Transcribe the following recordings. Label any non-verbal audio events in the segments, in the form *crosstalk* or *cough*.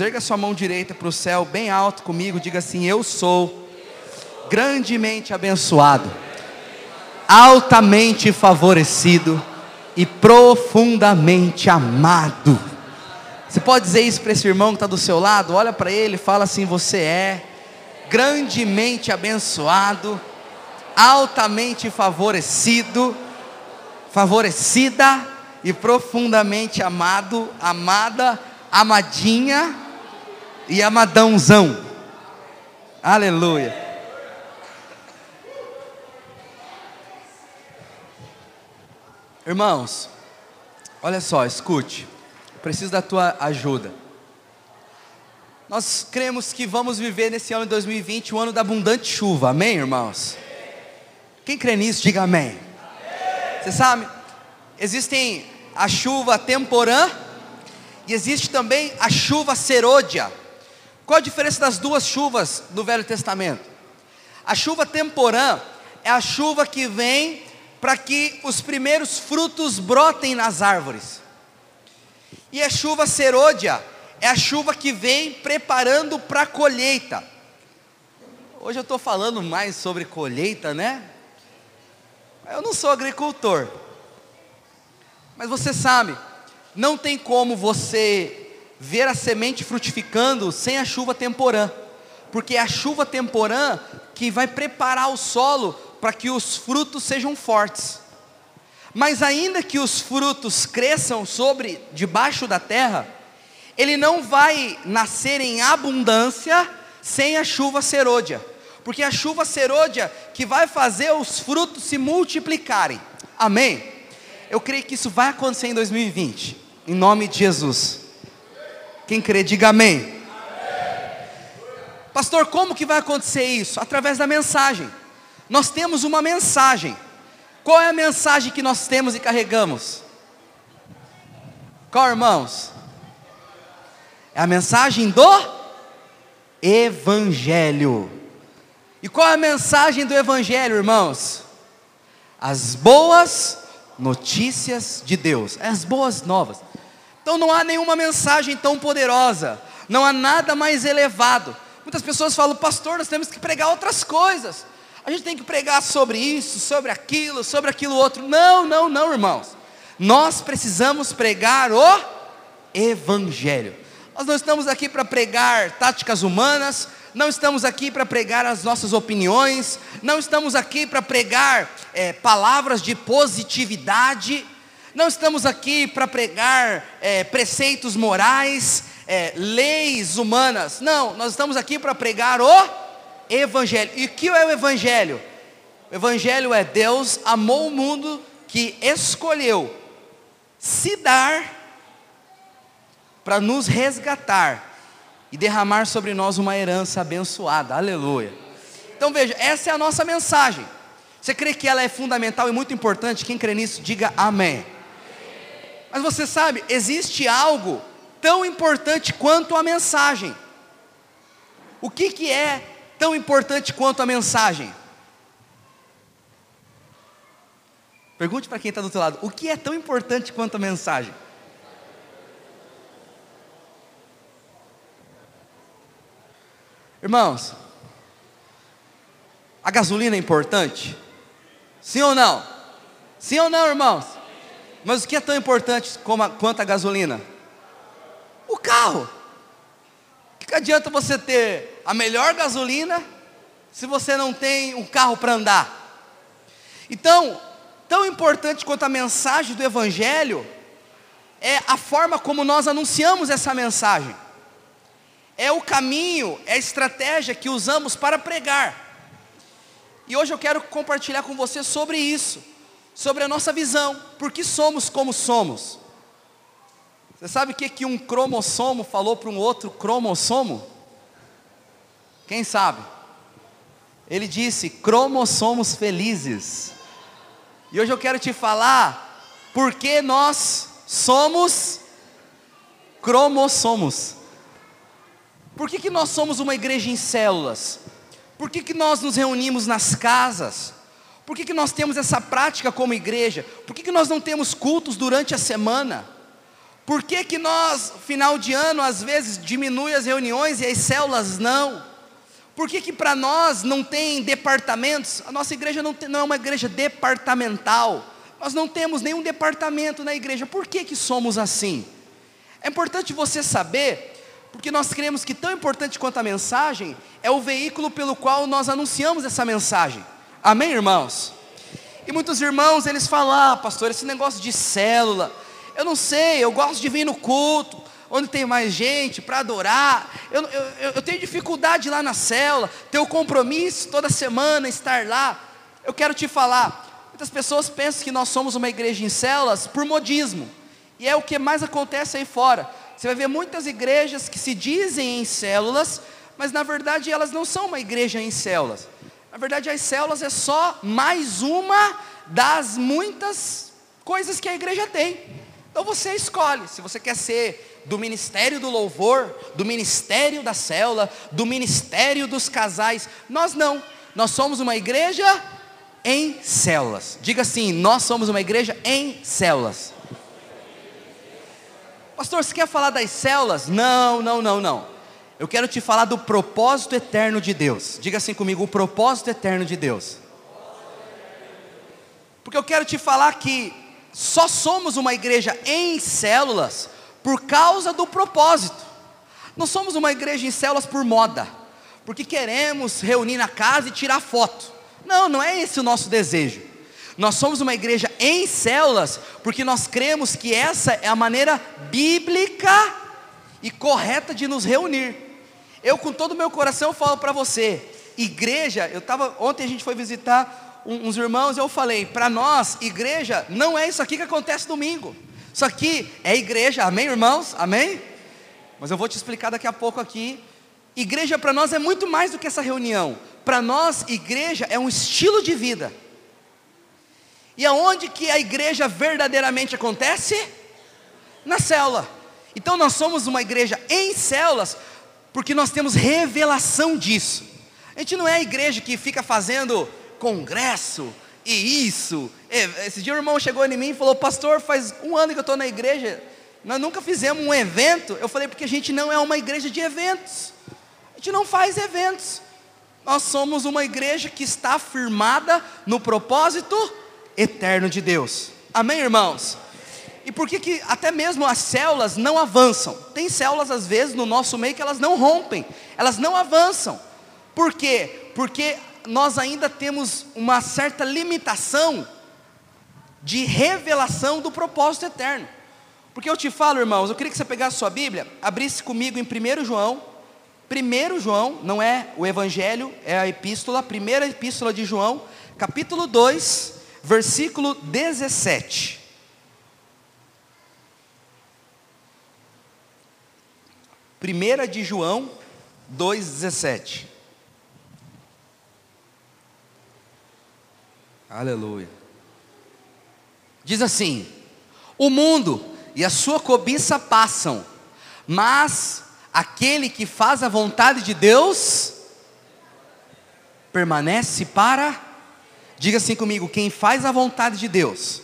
Erga sua mão direita para o céu, bem alto comigo, diga assim: Eu sou grandemente abençoado, altamente favorecido e profundamente amado. Você pode dizer isso para esse irmão que está do seu lado? Olha para ele fala assim: Você é grandemente abençoado, altamente favorecido, favorecida e profundamente amado, amada, amadinha e amadãozão. Aleluia. Irmãos, olha só, escute. Preciso da tua ajuda. Nós cremos que vamos viver nesse ano de 2020 um ano da abundante chuva. Amém, irmãos? Quem crê nisso, diga amém. Você sabe, existem a chuva temporã e existe também a chuva serôdia. Qual a diferença das duas chuvas do Velho Testamento? A chuva temporã é a chuva que vem para que os primeiros frutos brotem nas árvores. E a chuva serôdia é a chuva que vem preparando para a colheita. Hoje eu estou falando mais sobre colheita, né? Eu não sou agricultor, mas você sabe, não tem como você ver a semente frutificando sem a chuva temporã, porque é a chuva temporã que vai preparar o solo para que os frutos sejam fortes. Mas ainda que os frutos cresçam sobre debaixo da terra, ele não vai nascer em abundância sem a chuva serôdia, porque a chuva serôdia que vai fazer os frutos se multiplicarem. Amém? Eu creio que isso vai acontecer em 2020, em nome de Jesus. Quem crê, diga amém. amém. Pastor, como que vai acontecer isso? Através da mensagem. Nós temos uma mensagem. Qual é a mensagem que nós temos e carregamos? Qual, irmãos? É a mensagem do Evangelho. E qual é a mensagem do Evangelho, irmãos? As boas notícias de Deus, as boas novas. Então não há nenhuma mensagem tão poderosa, não há nada mais elevado. Muitas pessoas falam, pastor, nós temos que pregar outras coisas. A gente tem que pregar sobre isso, sobre aquilo, sobre aquilo outro. Não, não, não, irmãos. Nós precisamos pregar o Evangelho. Nós não estamos aqui para pregar táticas humanas, não estamos aqui para pregar as nossas opiniões, não estamos aqui para pregar é, palavras de positividade não estamos aqui para pregar é, preceitos morais, é, leis humanas. Não, nós estamos aqui para pregar o Evangelho. E o que é o Evangelho? O Evangelho é Deus amou o mundo que escolheu se dar para nos resgatar e derramar sobre nós uma herança abençoada. Aleluia. Então veja, essa é a nossa mensagem. Você crê que ela é fundamental e muito importante? Quem crê nisso, diga amém. Mas você sabe, existe algo tão importante quanto a mensagem. O que, que é tão importante quanto a mensagem? Pergunte para quem está do seu lado: o que é tão importante quanto a mensagem? Irmãos, a gasolina é importante? Sim ou não? Sim ou não, irmãos? Mas o que é tão importante como a, quanto a gasolina? O carro. O que adianta você ter a melhor gasolina se você não tem um carro para andar? Então, tão importante quanto a mensagem do Evangelho é a forma como nós anunciamos essa mensagem, é o caminho, é a estratégia que usamos para pregar. E hoje eu quero compartilhar com você sobre isso sobre a nossa visão, por que somos como somos. Você sabe o que, que um cromossomo falou para um outro cromossomo? Quem sabe? Ele disse: cromossomos felizes. E hoje eu quero te falar por que nós somos cromossomos. Por que, que nós somos uma igreja em células? Por que, que nós nos reunimos nas casas? Por que, que nós temos essa prática como igreja? Por que, que nós não temos cultos durante a semana? Por que, que nós, final de ano, às vezes diminui as reuniões e as células não? Por que, que para nós não tem departamentos? A nossa igreja não, tem, não é uma igreja departamental. Nós não temos nenhum departamento na igreja. Por que, que somos assim? É importante você saber, porque nós cremos que tão importante quanto a mensagem é o veículo pelo qual nós anunciamos essa mensagem. Amém, irmãos? E muitos irmãos, eles falam, ah, pastor, esse negócio de célula, eu não sei, eu gosto de vir no culto, onde tem mais gente para adorar. Eu, eu, eu tenho dificuldade lá na célula, ter o compromisso toda semana, estar lá. Eu quero te falar, muitas pessoas pensam que nós somos uma igreja em células por modismo. E é o que mais acontece aí fora. Você vai ver muitas igrejas que se dizem em células, mas na verdade elas não são uma igreja em células. Na verdade, as células é só mais uma das muitas coisas que a igreja tem. Então você escolhe se você quer ser do ministério do louvor, do ministério da célula, do ministério dos casais. Nós não. Nós somos uma igreja em células. Diga assim: nós somos uma igreja em células. Pastor, você quer falar das células? Não, não, não, não. Eu quero te falar do propósito eterno de Deus. Diga assim comigo: o propósito eterno de Deus. Porque eu quero te falar que só somos uma igreja em células por causa do propósito. Não somos uma igreja em células por moda, porque queremos reunir na casa e tirar foto. Não, não é esse o nosso desejo. Nós somos uma igreja em células, porque nós cremos que essa é a maneira bíblica e correta de nos reunir. Eu, com todo o meu coração, falo para você: igreja, eu estava, ontem a gente foi visitar uns irmãos, e eu falei, para nós, igreja, não é isso aqui que acontece domingo. Isso aqui é igreja, amém, irmãos? Amém? Mas eu vou te explicar daqui a pouco aqui. Igreja para nós é muito mais do que essa reunião. Para nós, igreja é um estilo de vida. E aonde que a igreja verdadeiramente acontece? Na célula. Então nós somos uma igreja em células, porque nós temos revelação disso. A gente não é a igreja que fica fazendo congresso e isso. Esse dia o irmão chegou em mim e falou: Pastor, faz um ano que eu estou na igreja, nós nunca fizemos um evento. Eu falei: Porque a gente não é uma igreja de eventos, a gente não faz eventos. Nós somos uma igreja que está firmada no propósito eterno de Deus. Amém, irmãos? E por que, que até mesmo as células não avançam? Tem células, às vezes, no nosso meio que elas não rompem, elas não avançam. Por quê? Porque nós ainda temos uma certa limitação de revelação do propósito eterno. Porque eu te falo, irmãos, eu queria que você pegasse sua Bíblia, abrisse comigo em 1 João, 1 João, não é o Evangelho, é a epístola, a primeira epístola de João, capítulo 2, versículo 17. Primeira de João 2,17. Aleluia. Diz assim: O mundo e a sua cobiça passam, mas aquele que faz a vontade de Deus permanece para Diga assim comigo: quem faz a vontade de Deus.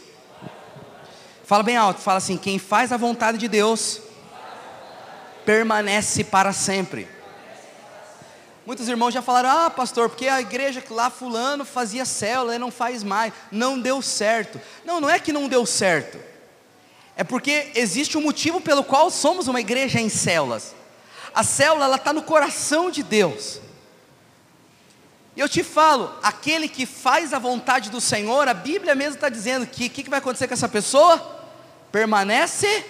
Fala bem alto, fala assim: quem faz a vontade de Deus permanece para sempre. Muitos irmãos já falaram: ah, pastor, porque a igreja lá fulano fazia célula e não faz mais, não deu certo. Não, não é que não deu certo, é porque existe um motivo pelo qual somos uma igreja em células. A célula ela está no coração de Deus. E eu te falo, aquele que faz a vontade do Senhor, a Bíblia mesmo está dizendo que o que, que vai acontecer com essa pessoa? Permanece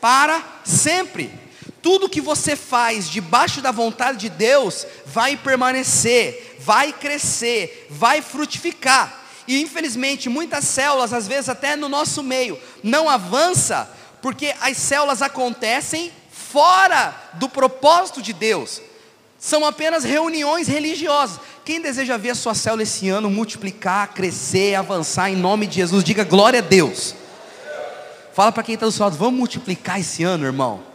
para sempre. Tudo que você faz debaixo da vontade de Deus vai permanecer, vai crescer, vai frutificar. E infelizmente muitas células, às vezes até no nosso meio, não avança porque as células acontecem fora do propósito de Deus. São apenas reuniões religiosas. Quem deseja ver a sua célula esse ano multiplicar, crescer, avançar em nome de Jesus, diga glória a Deus. Fala para quem está do seu lado, vamos multiplicar esse ano, irmão.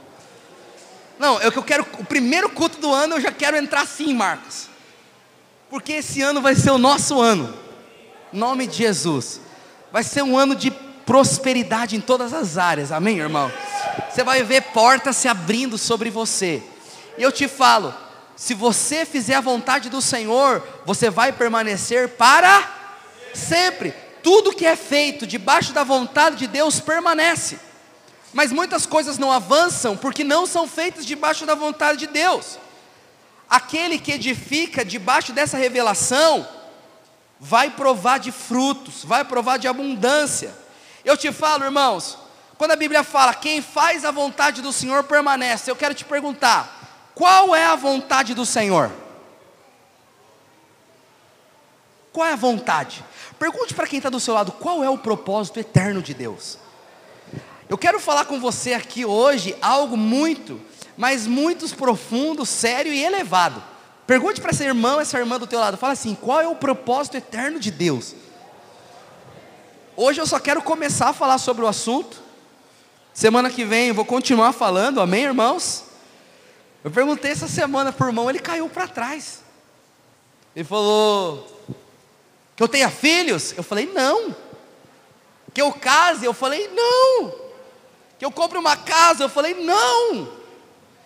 Não, é o que eu quero, o primeiro culto do ano eu já quero entrar assim, Marcos. Porque esse ano vai ser o nosso ano. Nome de Jesus. Vai ser um ano de prosperidade em todas as áreas. Amém, irmão? Você vai ver portas se abrindo sobre você. E eu te falo, se você fizer a vontade do Senhor, você vai permanecer para sempre. Tudo que é feito debaixo da vontade de Deus permanece. Mas muitas coisas não avançam porque não são feitas debaixo da vontade de Deus. Aquele que edifica debaixo dessa revelação vai provar de frutos, vai provar de abundância. Eu te falo, irmãos, quando a Bíblia fala quem faz a vontade do Senhor permanece, eu quero te perguntar: qual é a vontade do Senhor? Qual é a vontade? Pergunte para quem está do seu lado: qual é o propósito eterno de Deus? Eu quero falar com você aqui hoje algo muito, mas muito profundo, sério e elevado. Pergunte para esse irmão, essa irmã do teu lado, fala assim: qual é o propósito eterno de Deus? Hoje eu só quero começar a falar sobre o assunto. Semana que vem eu vou continuar falando, amém, irmãos? Eu perguntei essa semana para o irmão, ele caiu para trás. Ele falou: que eu tenha filhos? Eu falei: não. Que eu case? Eu falei: não. Que eu compre uma casa? Eu falei: não.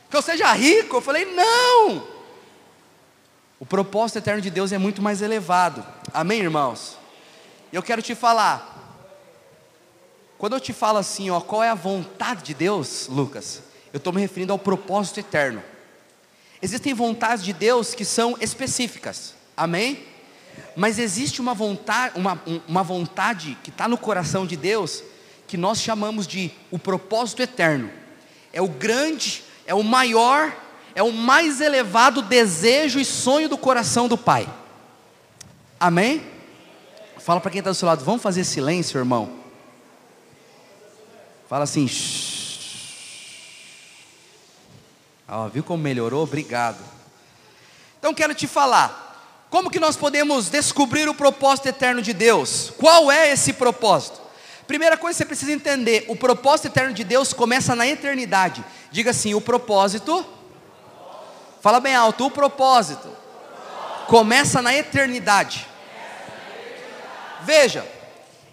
Que eu seja rico? Eu falei: não. O propósito eterno de Deus é muito mais elevado. Amém, irmãos? E eu quero te falar. Quando eu te falo assim, ó, qual é a vontade de Deus, Lucas? Eu estou me referindo ao propósito eterno. Existem vontades de Deus que são específicas. Amém? Mas existe uma vontade, uma, uma vontade que está no coração de Deus que nós chamamos de o propósito eterno. É o grande, é o maior é o mais elevado desejo e sonho do coração do Pai. Amém? Fala para quem está do seu lado, vamos fazer silêncio, irmão. Fala assim. Ó, viu como melhorou? Obrigado. Então quero te falar, como que nós podemos descobrir o propósito eterno de Deus? Qual é esse propósito? Primeira coisa que você precisa entender: o propósito eterno de Deus começa na eternidade. Diga assim: o propósito Fala bem alto, o propósito começa na eternidade. Veja,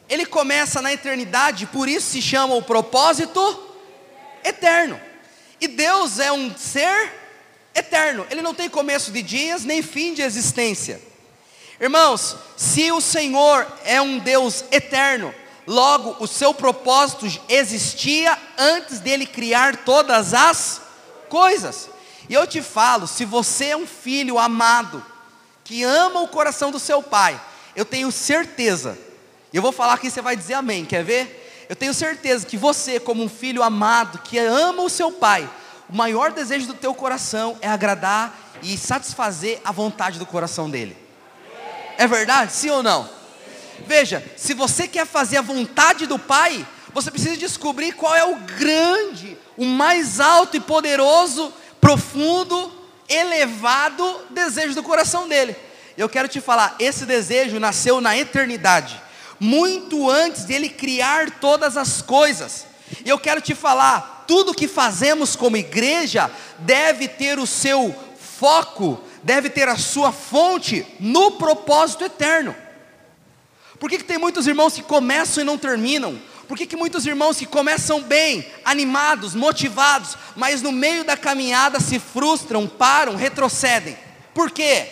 ele começa na eternidade, por isso se chama o propósito eterno. E Deus é um ser eterno, ele não tem começo de dias nem fim de existência. Irmãos, se o Senhor é um Deus eterno, logo o seu propósito existia antes dele criar todas as coisas. E eu te falo, se você é um filho amado, que ama o coração do seu pai, eu tenho certeza, e eu vou falar aqui, você vai dizer amém, quer ver? Eu tenho certeza que você, como um filho amado, que ama o seu pai, o maior desejo do teu coração é agradar e satisfazer a vontade do coração dele. É verdade? Sim ou não? Veja, se você quer fazer a vontade do pai, você precisa descobrir qual é o grande, o mais alto e poderoso profundo, elevado desejo do coração dele. Eu quero te falar, esse desejo nasceu na eternidade, muito antes dele criar todas as coisas. E eu quero te falar, tudo que fazemos como igreja deve ter o seu foco, deve ter a sua fonte no propósito eterno. Por que, que tem muitos irmãos que começam e não terminam? Por que, que muitos irmãos que começam bem, animados, motivados, mas no meio da caminhada se frustram, param, retrocedem? Por quê?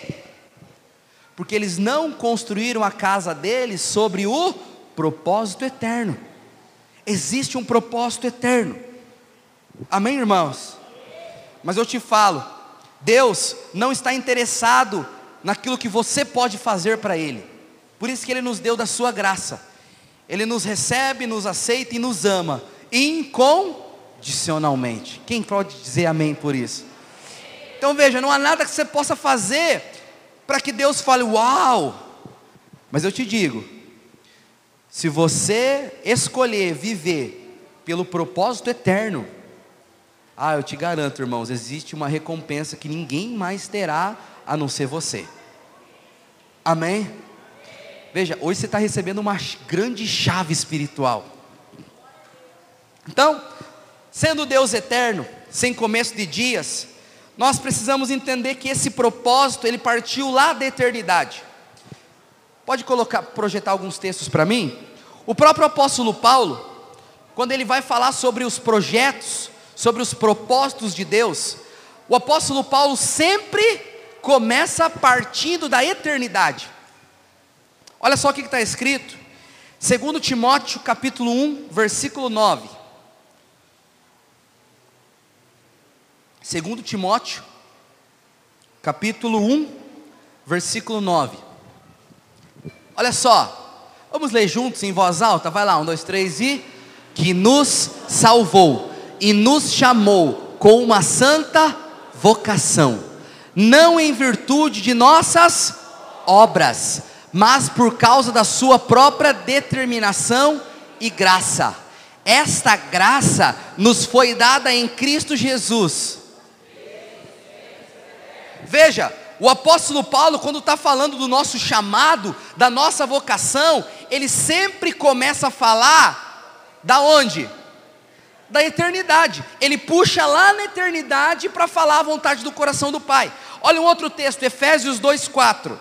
Porque eles não construíram a casa deles sobre o propósito eterno. Existe um propósito eterno. Amém, irmãos? Mas eu te falo, Deus não está interessado naquilo que você pode fazer para Ele. Por isso que Ele nos deu da sua graça. Ele nos recebe, nos aceita e nos ama incondicionalmente. Quem pode dizer amém por isso? Então veja, não há nada que você possa fazer para que Deus fale, uau! Mas eu te digo, se você escolher viver pelo propósito eterno, ah, eu te garanto, irmãos, existe uma recompensa que ninguém mais terá a não ser você. Amém? Veja, hoje você está recebendo uma grande chave espiritual. Então, sendo Deus eterno, sem começo de dias, nós precisamos entender que esse propósito ele partiu lá da eternidade. Pode colocar, projetar alguns textos para mim? O próprio apóstolo Paulo, quando ele vai falar sobre os projetos, sobre os propósitos de Deus, o apóstolo Paulo sempre começa partindo da eternidade. Olha só o que está escrito, 2 Timóteo capítulo 1, versículo 9. 2 Timóteo, capítulo 1, versículo 9. Olha só, vamos ler juntos em voz alta? Vai lá, um, dois, três e. Que nos salvou e nos chamou com uma santa vocação, não em virtude de nossas obras, mas por causa da Sua própria determinação e graça. Esta graça nos foi dada em Cristo Jesus Veja, o apóstolo Paulo, quando está falando do nosso chamado, da nossa vocação, ele sempre começa a falar da onde? Da eternidade. Ele puxa lá na eternidade para falar a vontade do coração do Pai. Olha um outro texto, Efésios 2,4.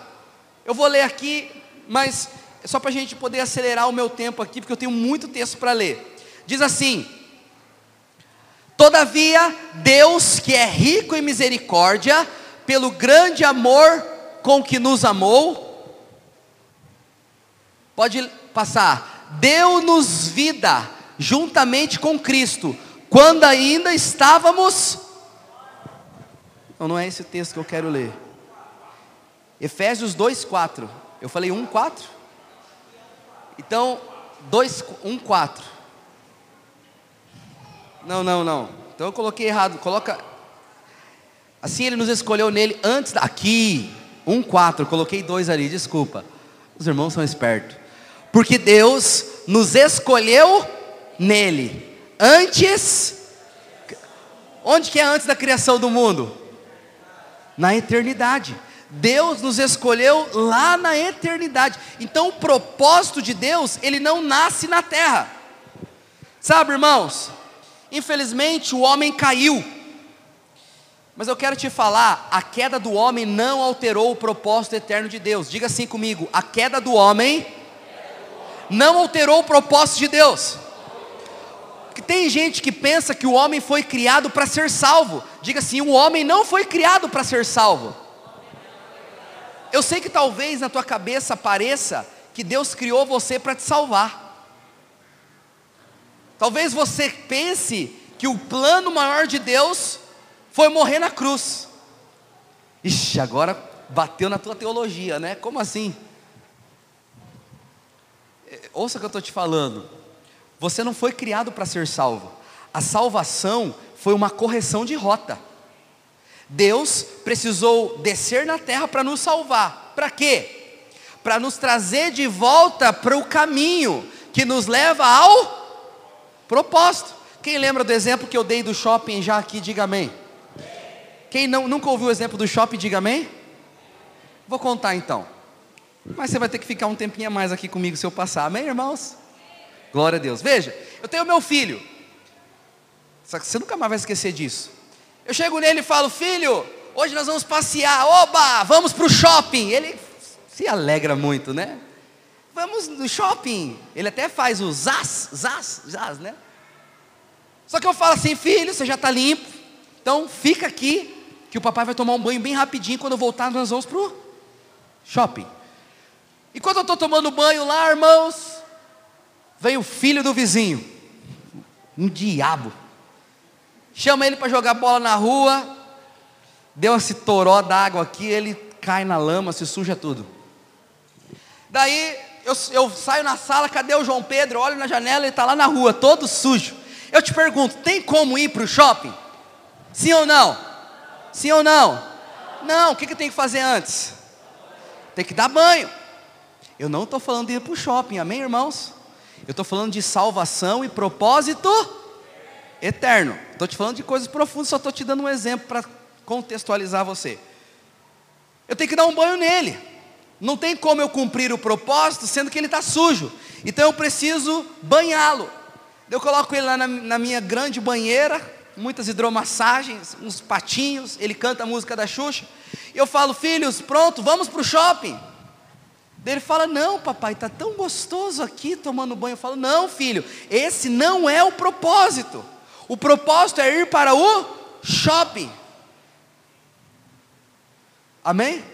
Eu vou ler aqui, mas é só para a gente poder acelerar o meu tempo aqui, porque eu tenho muito texto para ler. Diz assim: Todavia, Deus, que é rico em misericórdia, pelo grande amor com que nos amou, pode passar, deu-nos vida juntamente com Cristo, quando ainda estávamos. Não, não é esse texto que eu quero ler. Efésios 2:4. Eu falei 1:4? Então, 2 1:4. Não, não, não. Então eu coloquei errado. Coloca Assim ele nos escolheu nele antes da. Aqui, um quatro, coloquei dois ali, desculpa. Os irmãos são espertos. Porque Deus nos escolheu nele. Antes. Onde que é antes da criação do mundo? Na eternidade. Deus nos escolheu lá na eternidade. Então o propósito de Deus, ele não nasce na terra. Sabe, irmãos? Infelizmente o homem caiu. Mas eu quero te falar, a queda do homem não alterou o propósito eterno de Deus. Diga assim comigo: a queda do homem não alterou o propósito de Deus. Porque tem gente que pensa que o homem foi criado para ser salvo. Diga assim: o homem não foi criado para ser salvo. Eu sei que talvez na tua cabeça pareça que Deus criou você para te salvar. Talvez você pense que o plano maior de Deus foi morrer na cruz. Ixi, agora bateu na tua teologia, né? Como assim? É, ouça o que eu estou te falando. Você não foi criado para ser salvo. A salvação foi uma correção de rota. Deus precisou descer na terra para nos salvar. Para quê? Para nos trazer de volta para o caminho que nos leva ao propósito. Quem lembra do exemplo que eu dei do shopping já aqui, diga amém. Quem não, nunca ouviu o exemplo do shopping, diga amém? Vou contar então. Mas você vai ter que ficar um tempinho a mais aqui comigo se eu passar. Amém, irmãos? Glória a Deus. Veja, eu tenho meu filho. Só que você nunca mais vai esquecer disso. Eu chego nele e falo, filho, hoje nós vamos passear. Oba, vamos para o shopping. Ele se alegra muito, né? Vamos no shopping. Ele até faz o zaz, zaz, zaz, né? Só que eu falo assim, filho, você já está limpo. Então fica aqui que o papai vai tomar um banho bem rapidinho. Quando eu voltar, nós vamos para o shopping. E quando eu estou tomando banho lá, irmãos, vem o filho do vizinho, um diabo. Chama ele para jogar bola na rua. Deu esse toró d'água aqui, ele cai na lama, se suja tudo. Daí eu, eu saio na sala, cadê o João Pedro? Olho na janela, ele está lá na rua, todo sujo. Eu te pergunto, tem como ir para o shopping? Sim ou não? Sim ou não? Não, o que, que tem que fazer antes? Tem que dar banho. Eu não estou falando de ir para o shopping, amém, irmãos? Eu estou falando de salvação e propósito eterno. Estou te falando de coisas profundas, só estou te dando um exemplo para contextualizar você. Eu tenho que dar um banho nele. Não tem como eu cumprir o propósito sendo que ele está sujo. Então eu preciso banhá-lo. Eu coloco ele lá na, na minha grande banheira, muitas hidromassagens, uns patinhos, ele canta a música da Xuxa. E eu falo, filhos, pronto, vamos para o shopping. Ele fala: Não, papai, está tão gostoso aqui tomando banho. Eu falo: Não, filho, esse não é o propósito. O propósito é ir para o shopping. Amém?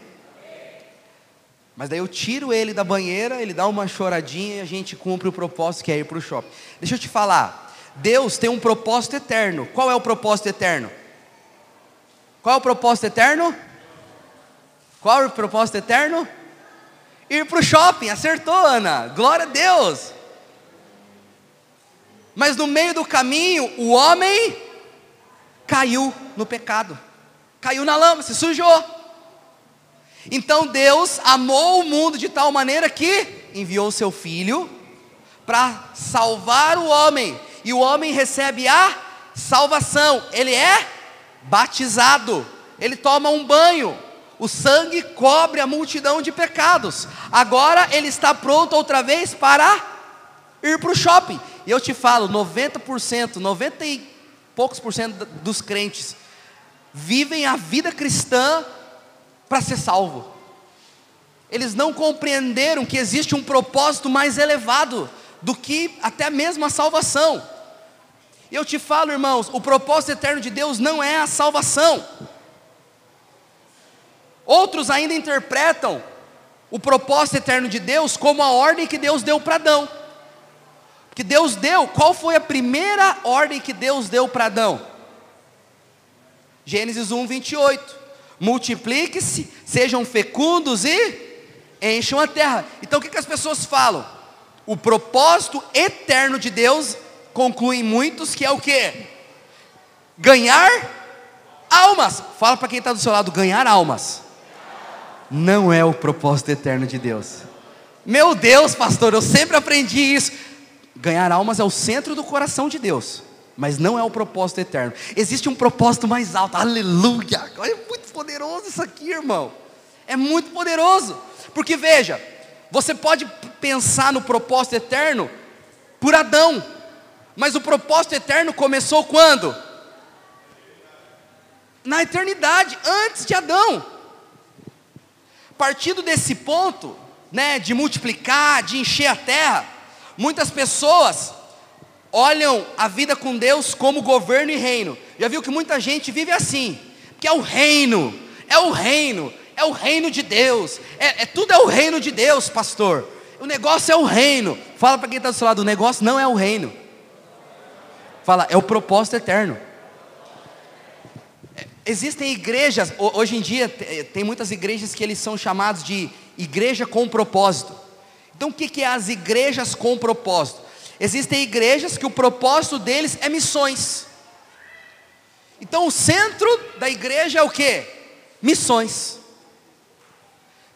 Mas daí eu tiro ele da banheira, ele dá uma choradinha e a gente cumpre o propósito que é ir para o shopping. Deixa eu te falar, Deus tem um propósito eterno. Qual é o propósito eterno? Qual é o propósito eterno? Qual é o propósito eterno? Ir para o shopping, acertou, Ana. Glória a Deus. Mas no meio do caminho, o homem caiu no pecado, caiu na lama, se sujou. Então Deus amou o mundo de tal maneira que enviou o seu filho para salvar o homem, e o homem recebe a salvação. Ele é batizado, ele toma um banho. O sangue cobre a multidão de pecados. Agora ele está pronto outra vez para ir para o shopping. E eu te falo, 90%, 90 e poucos por cento dos crentes vivem a vida cristã para ser salvo. Eles não compreenderam que existe um propósito mais elevado do que até mesmo a salvação. E eu te falo, irmãos, o propósito eterno de Deus não é a salvação. Outros ainda interpretam o propósito eterno de Deus como a ordem que Deus deu para Adão. Que Deus deu, qual foi a primeira ordem que Deus deu para Adão? Gênesis 1, 28 multiplique-se, sejam fecundos e encham a terra. Então o que, que as pessoas falam? O propósito eterno de Deus concluem muitos que é o que? Ganhar almas. Fala para quem está do seu lado, ganhar almas. Não é o propósito eterno de Deus. Meu Deus, pastor, eu sempre aprendi isso. Ganhar almas é o centro do coração de Deus mas não é o propósito eterno. Existe um propósito mais alto, aleluia. É muito poderoso isso aqui, irmão. É muito poderoso, porque veja, você pode pensar no propósito eterno por Adão, mas o propósito eterno começou quando? Na eternidade, antes de Adão. Partindo desse ponto, né, de multiplicar, de encher a terra, muitas pessoas olham a vida com Deus como governo e reino. Já viu que muita gente vive assim, que é o reino, é o reino, é o reino de Deus, é, é tudo é o reino de Deus, pastor. O negócio é o reino. Fala para quem está do seu lado, o negócio não é o reino. Fala, é o propósito eterno. É, existem igrejas, hoje em dia tem muitas igrejas que eles são chamados de igreja com propósito. Então o que é as igrejas com propósito? Existem igrejas que o propósito deles é missões. Então o centro da igreja é o que? Missões.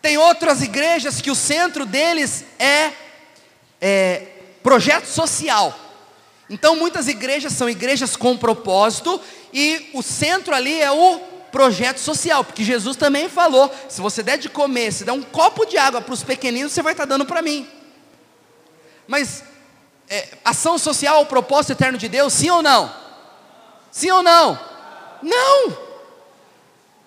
Tem outras igrejas que o centro deles é, é projeto social. Então muitas igrejas são igrejas com propósito e o centro ali é o projeto social, porque Jesus também falou: se você der de comer, se der um copo de água para os pequeninos, você vai estar dando para mim. Mas é, ação social ao propósito eterno de Deus? Sim ou não? Sim ou não? Não!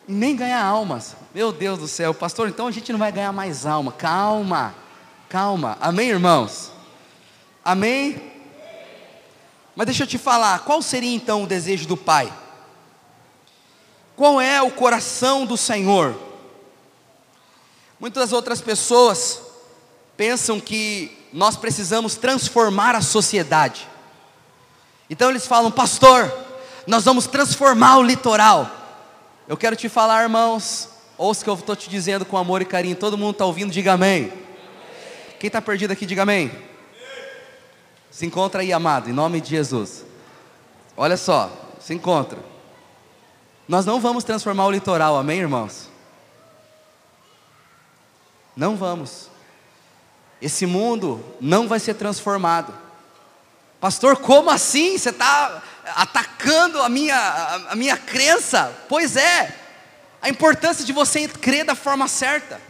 Nem ganhar almas. Meu Deus do céu, pastor, então a gente não vai ganhar mais alma. Calma, calma. Amém, irmãos? Amém? Mas deixa eu te falar, qual seria então o desejo do Pai? Qual é o coração do Senhor? Muitas outras pessoas pensam que nós precisamos transformar a sociedade. Então eles falam, pastor, nós vamos transformar o litoral. Eu quero te falar, irmãos, ouça o que eu estou te dizendo com amor e carinho. Todo mundo está ouvindo, diga amém. Quem está perdido aqui, diga amém. Se encontra aí, amado, em nome de Jesus. Olha só, se encontra. Nós não vamos transformar o litoral, amém, irmãos? Não vamos. Esse mundo não vai ser transformado. Pastor, como assim? Você está atacando a minha, a, minha crença? Pois é, a importância de você crer da forma certa.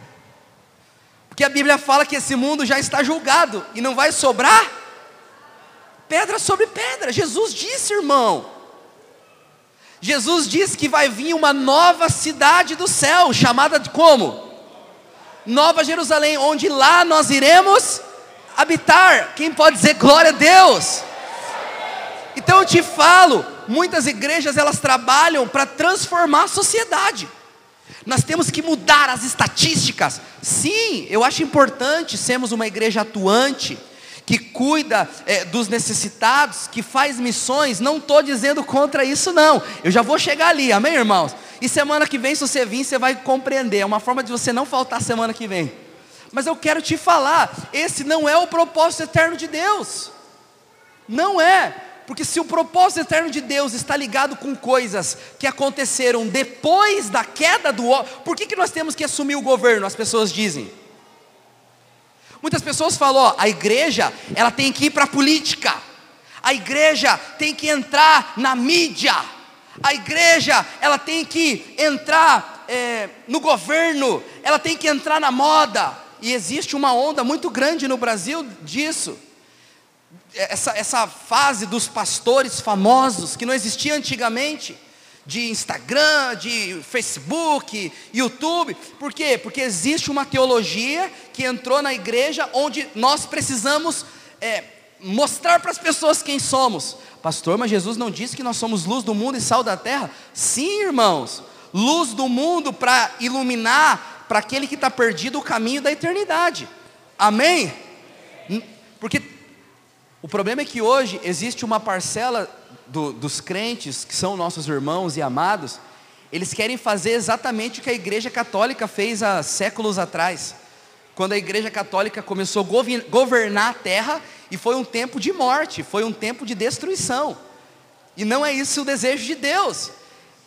Porque a Bíblia fala que esse mundo já está julgado e não vai sobrar pedra sobre pedra. Jesus disse, irmão. Jesus disse que vai vir uma nova cidade do céu, chamada de como? Nova Jerusalém, onde lá nós iremos habitar. Quem pode dizer glória a Deus? Então eu te falo, muitas igrejas elas trabalham para transformar a sociedade. Nós temos que mudar as estatísticas. Sim, eu acho importante sermos uma igreja atuante, que cuida é, dos necessitados, que faz missões. Não estou dizendo contra isso, não. Eu já vou chegar ali, amém, irmãos? E semana que vem, se você vir, você vai compreender. É uma forma de você não faltar semana que vem. Mas eu quero te falar: esse não é o propósito eterno de Deus. Não é. Porque se o propósito eterno de Deus está ligado com coisas que aconteceram depois da queda do homem, por que, que nós temos que assumir o governo? As pessoas dizem. Muitas pessoas falam, ó, a igreja ela tem que ir para a política, a igreja tem que entrar na mídia, a igreja ela tem que entrar é, no governo, ela tem que entrar na moda, e existe uma onda muito grande no Brasil disso. Essa, essa fase dos pastores famosos, que não existia antigamente, de Instagram, de Facebook, YouTube. Por quê? Porque existe uma teologia que entrou na igreja onde nós precisamos é, mostrar para as pessoas quem somos. Pastor, mas Jesus não disse que nós somos luz do mundo e sal da terra? Sim, irmãos, luz do mundo para iluminar para aquele que está perdido o caminho da eternidade. Amém? Porque o problema é que hoje existe uma parcela do, dos crentes, que são nossos irmãos e amados, eles querem fazer exatamente o que a Igreja Católica fez há séculos atrás, quando a Igreja Católica começou a governar a terra, e foi um tempo de morte, foi um tempo de destruição, e não é isso o desejo de Deus.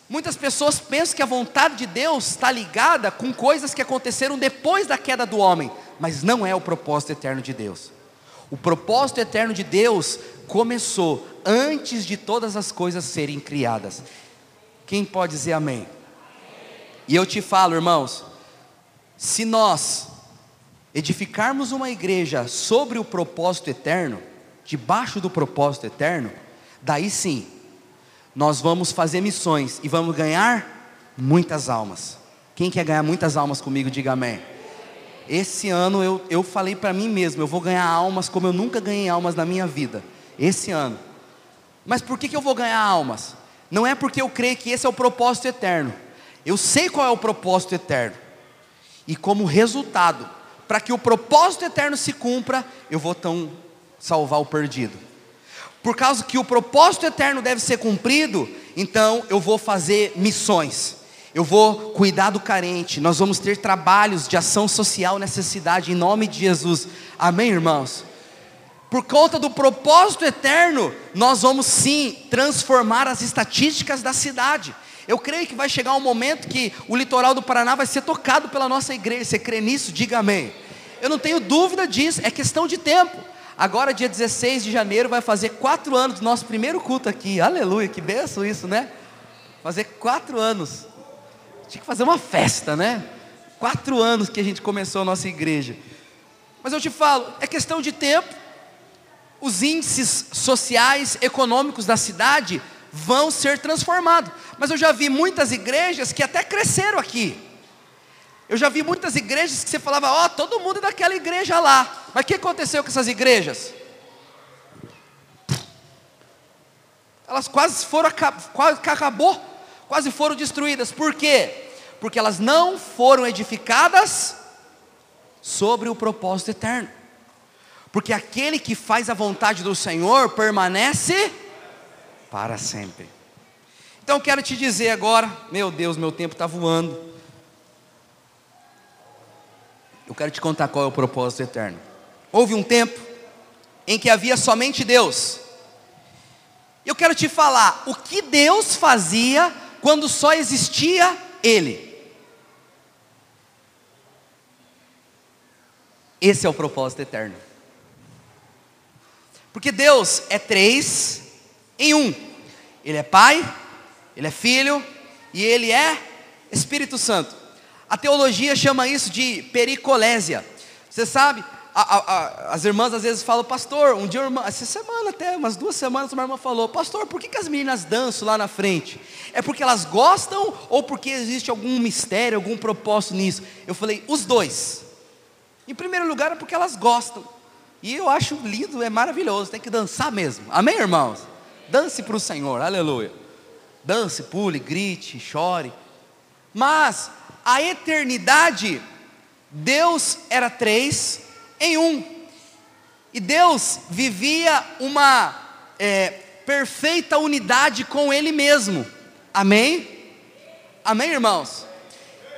Muitas pessoas pensam que a vontade de Deus está ligada com coisas que aconteceram depois da queda do homem, mas não é o propósito eterno de Deus. O propósito eterno de Deus começou antes de todas as coisas serem criadas. Quem pode dizer amém? E eu te falo, irmãos, se nós edificarmos uma igreja sobre o propósito eterno, debaixo do propósito eterno, daí sim, nós vamos fazer missões e vamos ganhar muitas almas. Quem quer ganhar muitas almas comigo, diga amém. Esse ano eu, eu falei para mim mesmo, eu vou ganhar almas como eu nunca ganhei almas na minha vida. Esse ano. Mas por que, que eu vou ganhar almas? Não é porque eu creio que esse é o propósito eterno. Eu sei qual é o propósito eterno. E como resultado, para que o propósito eterno se cumpra, eu vou tão salvar o perdido. Por causa que o propósito eterno deve ser cumprido, então eu vou fazer missões eu vou cuidar do carente, nós vamos ter trabalhos de ação social nessa cidade, em nome de Jesus, amém, irmãos? Por conta do propósito eterno, nós vamos sim transformar as estatísticas da cidade. Eu creio que vai chegar um momento que o litoral do Paraná vai ser tocado pela nossa igreja. Você crê nisso? Diga amém. Eu não tenho dúvida disso, é questão de tempo. Agora, dia 16 de janeiro, vai fazer quatro anos do nosso primeiro culto aqui. Aleluia, que benção isso, né? Fazer quatro anos. Tinha que fazer uma festa, né? Quatro anos que a gente começou a nossa igreja. Mas eu te falo, é questão de tempo. Os índices sociais, econômicos da cidade vão ser transformados. Mas eu já vi muitas igrejas que até cresceram aqui. Eu já vi muitas igrejas que você falava, ó, oh, todo mundo é daquela igreja lá. Mas o que aconteceu com essas igrejas? Elas quase foram, quase acabou quase foram destruídas. Por quê? Porque elas não foram edificadas sobre o propósito eterno. Porque aquele que faz a vontade do Senhor permanece para sempre. Então quero te dizer agora, meu Deus, meu tempo está voando. Eu quero te contar qual é o propósito eterno. Houve um tempo em que havia somente Deus. Eu quero te falar o que Deus fazia quando só existia Ele. Esse é o propósito eterno. Porque Deus é três em um. Ele é Pai, Ele é Filho e Ele é Espírito Santo. A teologia chama isso de pericolésia. Você sabe, a, a, as irmãs às vezes falam, pastor, um dia, irmã, essa semana até, umas duas semanas, uma irmã falou, pastor, por que, que as meninas dançam lá na frente? É porque elas gostam ou porque existe algum mistério, algum propósito nisso? Eu falei, os dois. Em primeiro lugar é porque elas gostam. E eu acho lindo, é maravilhoso, tem que dançar mesmo. Amém, irmãos? Dance para o Senhor, aleluia. Dance, pule, grite, chore. Mas a eternidade, Deus era três em um. E Deus vivia uma é, perfeita unidade com Ele mesmo. Amém? Amém, irmãos?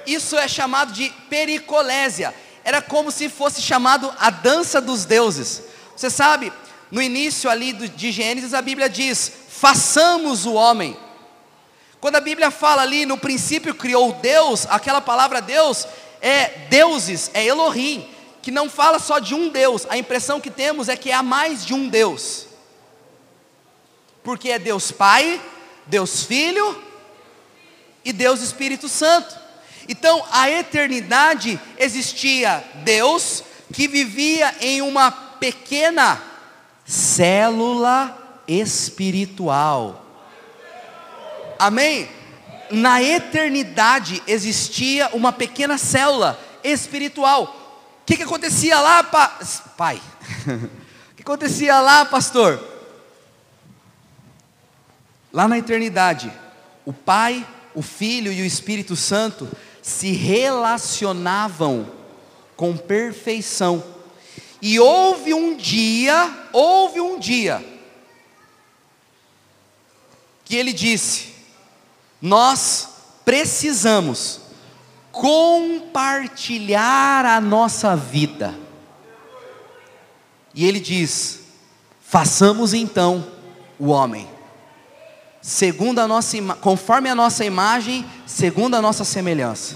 Isso é chamado de pericolésia. Era como se fosse chamado a dança dos deuses. Você sabe, no início ali de Gênesis, a Bíblia diz: façamos o homem. Quando a Bíblia fala ali, no princípio criou Deus, aquela palavra Deus é deuses, é Elohim, que não fala só de um Deus, a impressão que temos é que há mais de um Deus, porque é Deus Pai, Deus Filho e Deus Espírito Santo. Então, a eternidade existia Deus que vivia em uma pequena célula espiritual. Amém? Na eternidade existia uma pequena célula espiritual. Que, que acontecia lá, pa... pai? o *laughs* que acontecia lá, pastor? Lá na eternidade, o Pai, o Filho e o Espírito Santo se relacionavam com perfeição. E houve um dia, houve um dia, que ele disse: Nós precisamos compartilhar a nossa vida. E ele diz: Façamos então o homem segundo a nossa conforme a nossa imagem, segundo a nossa semelhança.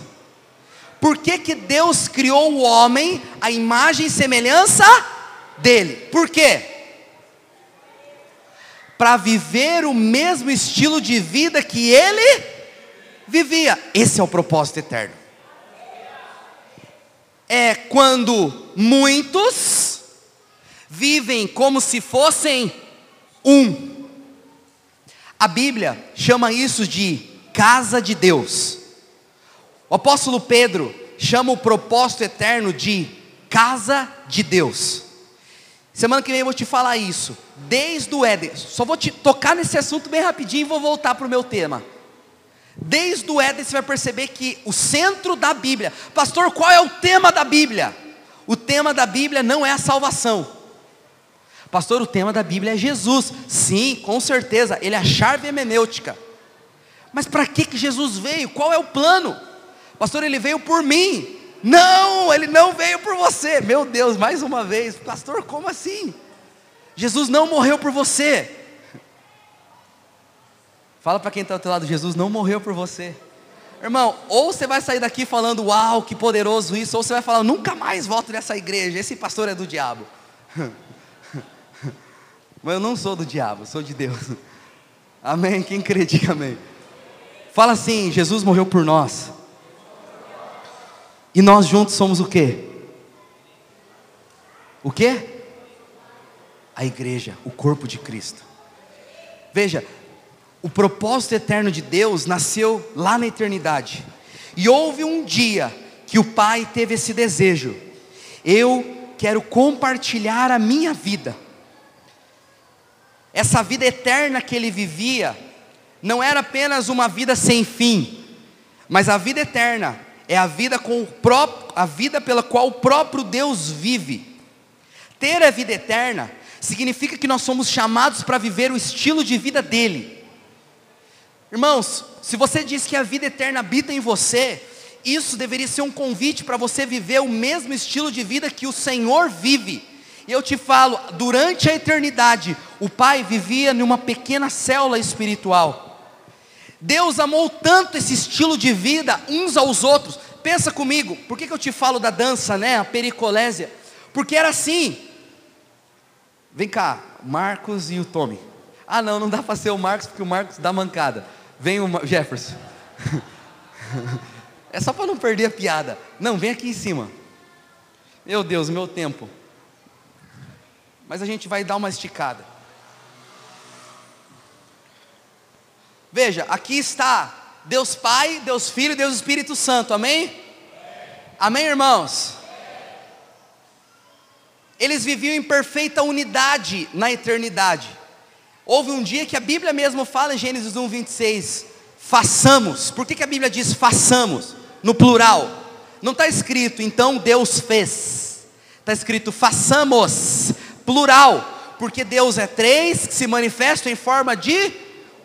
Por que, que Deus criou o homem a imagem e semelhança dele? Por quê? Para viver o mesmo estilo de vida que ele vivia. Esse é o propósito eterno. É quando muitos vivem como se fossem um a Bíblia chama isso de casa de Deus. O apóstolo Pedro chama o propósito eterno de casa de Deus. Semana que vem eu vou te falar isso. Desde o Éden, só vou te tocar nesse assunto bem rapidinho e vou voltar para o meu tema. Desde o Éden você vai perceber que o centro da Bíblia, pastor, qual é o tema da Bíblia? O tema da Bíblia não é a salvação. Pastor, o tema da Bíblia é Jesus. Sim, com certeza, ele é a chave hermenêutica. Mas para que, que Jesus veio? Qual é o plano? Pastor, ele veio por mim. Não, ele não veio por você. Meu Deus, mais uma vez. Pastor, como assim? Jesus não morreu por você. Fala para quem está ao teu lado, Jesus não morreu por você. Irmão, ou você vai sair daqui falando, uau, que poderoso isso, ou você vai falar, nunca mais volto nessa igreja, esse pastor é do diabo. *laughs* Mas eu não sou do diabo, sou de Deus. *laughs* Amém? Quem crê, diga amém. Fala assim: Jesus morreu por nós. E nós juntos somos o quê? O quê? A igreja, o corpo de Cristo. Veja, o propósito eterno de Deus nasceu lá na eternidade. E houve um dia que o Pai teve esse desejo. Eu quero compartilhar a minha vida essa vida eterna que ele vivia, não era apenas uma vida sem fim, mas a vida eterna é a vida com o próprio, a vida pela qual o próprio Deus vive. Ter a vida eterna significa que nós somos chamados para viver o estilo de vida dele. Irmãos, se você diz que a vida eterna habita em você, isso deveria ser um convite para você viver o mesmo estilo de vida que o Senhor vive. E eu te falo, durante a eternidade, o Pai vivia numa pequena célula espiritual. Deus amou tanto esse estilo de vida uns aos outros. Pensa comigo, por que, que eu te falo da dança, né? A pericolésia? Porque era assim. Vem cá, Marcos e o Tommy. Ah, não, não dá para ser o Marcos, porque o Marcos dá mancada. Vem o Jefferson. *laughs* é só para não perder a piada. Não, vem aqui em cima. Meu Deus, meu tempo mas a gente vai dar uma esticada. Veja, aqui está Deus Pai, Deus Filho e Deus Espírito Santo, amém? Amém, irmãos? eles viviam em perfeita unidade na eternidade. Houve um dia que a Bíblia mesmo fala em Gênesis 1, 26, façamos. Por que, que a Bíblia diz façamos? No plural. Não está escrito, então Deus fez. Está escrito façamos, plural. Porque Deus é três que se manifesta em forma de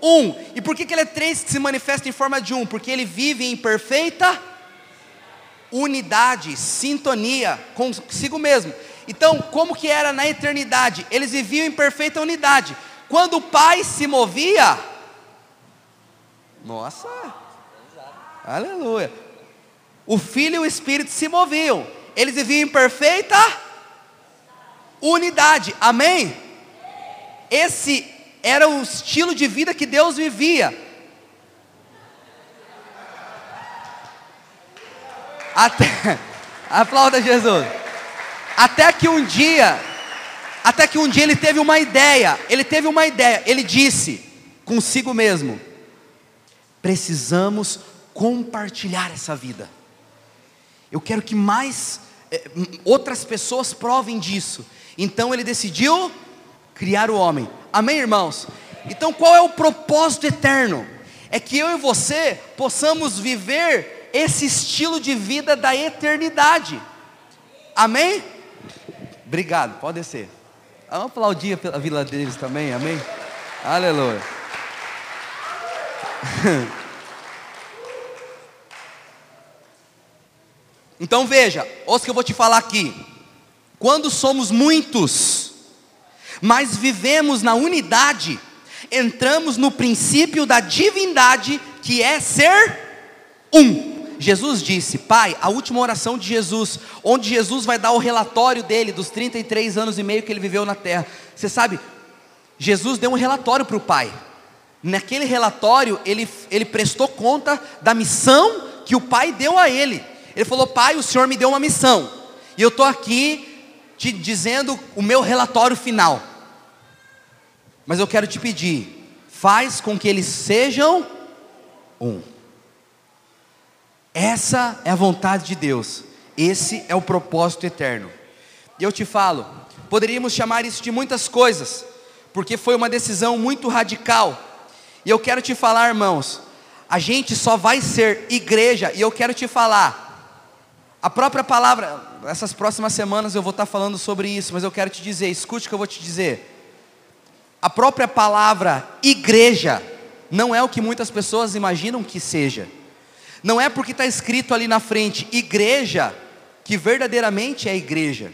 um. E por que, que Ele é três que se manifesta em forma de um? Porque Ele vive em perfeita unidade, sintonia consigo mesmo. Então, como que era na eternidade? Eles viviam em perfeita unidade. Quando o Pai se movia, nossa, aleluia. O Filho e o Espírito se moviam. Eles viviam em perfeita unidade. Amém? Esse era o estilo de vida que Deus vivia. Até, *laughs* aplauda Jesus. Até que um dia, até que um dia ele teve uma ideia. Ele teve uma ideia. Ele disse consigo mesmo: precisamos compartilhar essa vida. Eu quero que mais é, outras pessoas provem disso. Então ele decidiu criar o homem. Amém, irmãos? Então qual é o propósito eterno? É que eu e você possamos viver esse estilo de vida da eternidade. Amém? Obrigado, pode descer. Vamos aplaudir a vila deles também, amém? Aleluia. *laughs* Então veja, ouça que eu vou te falar aqui. Quando somos muitos, mas vivemos na unidade, entramos no princípio da divindade, que é ser um. Jesus disse, Pai, a última oração de Jesus, onde Jesus vai dar o relatório dele, dos 33 anos e meio que ele viveu na terra. Você sabe, Jesus deu um relatório para o Pai. Naquele relatório, ele, ele prestou conta da missão que o Pai deu a ele. Ele falou: Pai, o Senhor me deu uma missão, e eu estou aqui te dizendo o meu relatório final. Mas eu quero te pedir, faz com que eles sejam um. Essa é a vontade de Deus, esse é o propósito eterno. E eu te falo, poderíamos chamar isso de muitas coisas, porque foi uma decisão muito radical. E eu quero te falar, irmãos, a gente só vai ser igreja, e eu quero te falar, a própria palavra, essas próximas semanas eu vou estar falando sobre isso, mas eu quero te dizer, escute o que eu vou te dizer. A própria palavra igreja não é o que muitas pessoas imaginam que seja. Não é porque está escrito ali na frente igreja que verdadeiramente é igreja.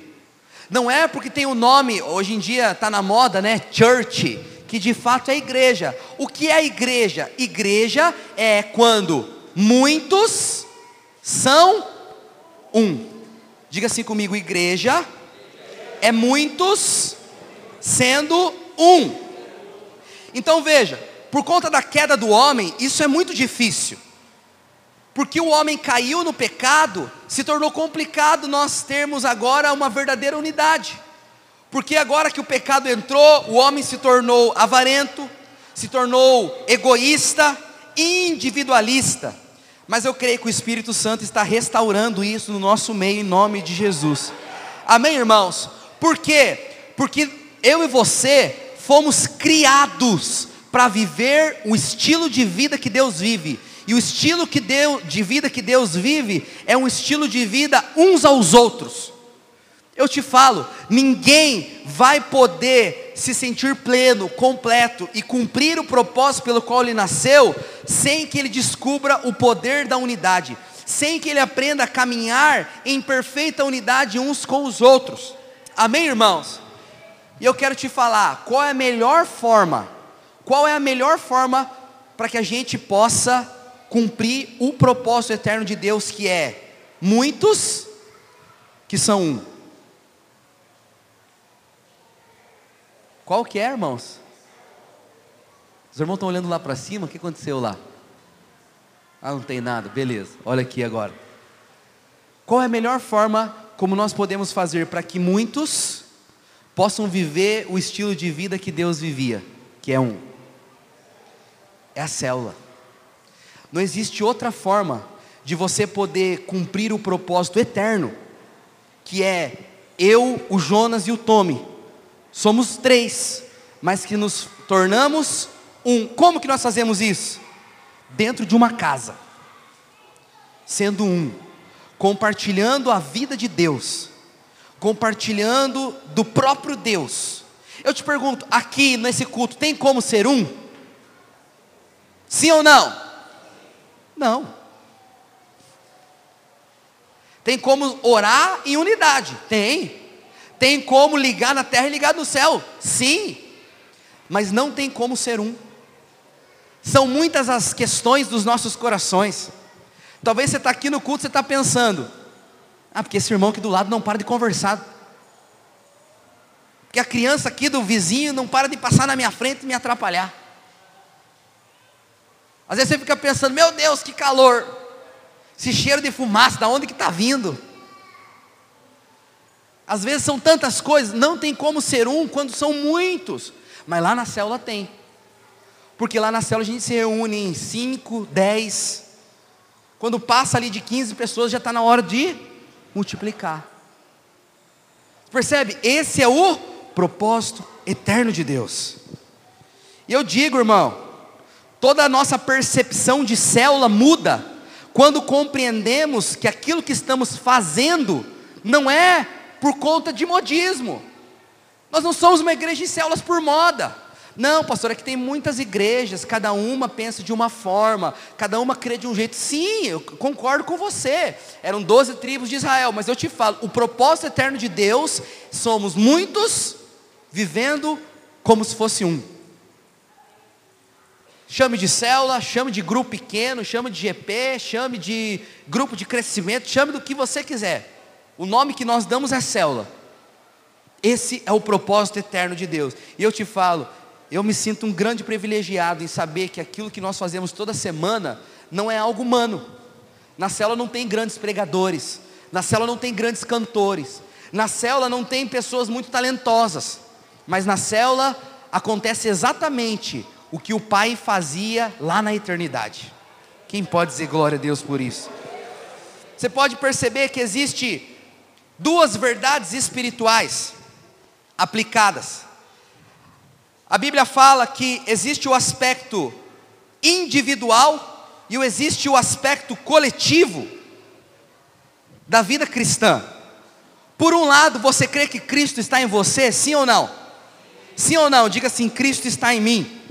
Não é porque tem o um nome, hoje em dia está na moda, né? Church, que de fato é igreja. O que é igreja? Igreja é quando muitos são um. Diga assim comigo: igreja é muitos sendo um. Então veja, por conta da queda do homem, isso é muito difícil. Porque o homem caiu no pecado, se tornou complicado nós termos agora uma verdadeira unidade. Porque agora que o pecado entrou, o homem se tornou avarento, se tornou egoísta, individualista. Mas eu creio que o Espírito Santo está restaurando isso no nosso meio, em nome de Jesus. Amém, irmãos? Por quê? Porque eu e você fomos criados para viver o estilo de vida que Deus vive. E o estilo que Deus, de vida que Deus vive é um estilo de vida uns aos outros. Eu te falo, ninguém vai poder se sentir pleno, completo e cumprir o propósito pelo qual ele nasceu, sem que ele descubra o poder da unidade, sem que ele aprenda a caminhar em perfeita unidade uns com os outros. Amém, irmãos? E eu quero te falar, qual é a melhor forma? Qual é a melhor forma para que a gente possa cumprir o propósito eterno de Deus, que é muitos que são um. Qual que é, irmãos? Os irmãos estão olhando lá para cima, o que aconteceu lá? Ah, não tem nada, beleza, olha aqui agora. Qual é a melhor forma como nós podemos fazer para que muitos possam viver o estilo de vida que Deus vivia, que é um? É a célula. Não existe outra forma de você poder cumprir o propósito eterno, que é eu, o Jonas e o Tome. Somos três, mas que nos tornamos um. Como que nós fazemos isso? Dentro de uma casa, sendo um, compartilhando a vida de Deus, compartilhando do próprio Deus. Eu te pergunto, aqui nesse culto, tem como ser um? Sim ou não? Não. Tem como orar em unidade? Tem. Tem como ligar na terra e ligar no céu? Sim. Mas não tem como ser um. São muitas as questões dos nossos corações. Talvez você está aqui no culto, você está pensando, ah, porque esse irmão aqui do lado não para de conversar. Porque a criança aqui do vizinho não para de passar na minha frente e me atrapalhar. Às vezes você fica pensando, meu Deus, que calor. Esse cheiro de fumaça, da onde que está vindo? Às vezes são tantas coisas, não tem como ser um quando são muitos. Mas lá na célula tem. Porque lá na célula a gente se reúne em 5, 10. Quando passa ali de 15 pessoas, já está na hora de multiplicar. Percebe? Esse é o propósito eterno de Deus. E eu digo, irmão, toda a nossa percepção de célula muda quando compreendemos que aquilo que estamos fazendo não é por conta de modismo. Nós não somos uma igreja de células por moda. Não, pastor, é que tem muitas igrejas, cada uma pensa de uma forma, cada uma crê de um jeito. Sim, eu concordo com você. Eram 12 tribos de Israel, mas eu te falo, o propósito eterno de Deus, somos muitos vivendo como se fosse um. Chame de célula, chame de grupo pequeno, chame de GP, chame de grupo de crescimento, chame do que você quiser. O nome que nós damos é célula. Esse é o propósito eterno de Deus. E eu te falo, eu me sinto um grande privilegiado em saber que aquilo que nós fazemos toda semana não é algo humano. Na célula não tem grandes pregadores, na célula não tem grandes cantores, na célula não tem pessoas muito talentosas, mas na célula acontece exatamente o que o Pai fazia lá na eternidade. Quem pode dizer glória a Deus por isso? Você pode perceber que existe duas verdades espirituais aplicadas. A Bíblia fala que existe o aspecto individual e existe o aspecto coletivo da vida cristã. Por um lado, você crê que Cristo está em você, sim ou não? Sim ou não? Diga assim: Cristo está em mim.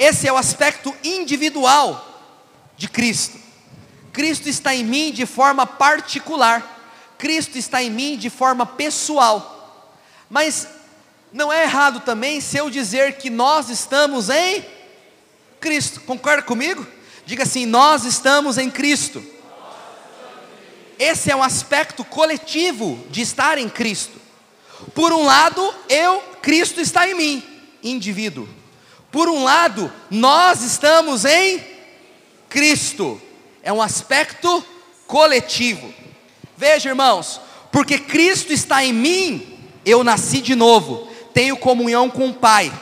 Esse é o aspecto individual de Cristo. Cristo está em mim de forma particular. Cristo está em mim de forma pessoal. Mas não é errado também se eu dizer que nós estamos em Cristo. Concorda comigo? Diga assim: nós estamos em Cristo. Esse é um aspecto coletivo de estar em Cristo. Por um lado, eu, Cristo está em mim, indivíduo. Por um lado, nós estamos em Cristo, é um aspecto coletivo. Veja, irmãos, porque Cristo está em mim, eu nasci de novo, tenho comunhão com o Pai.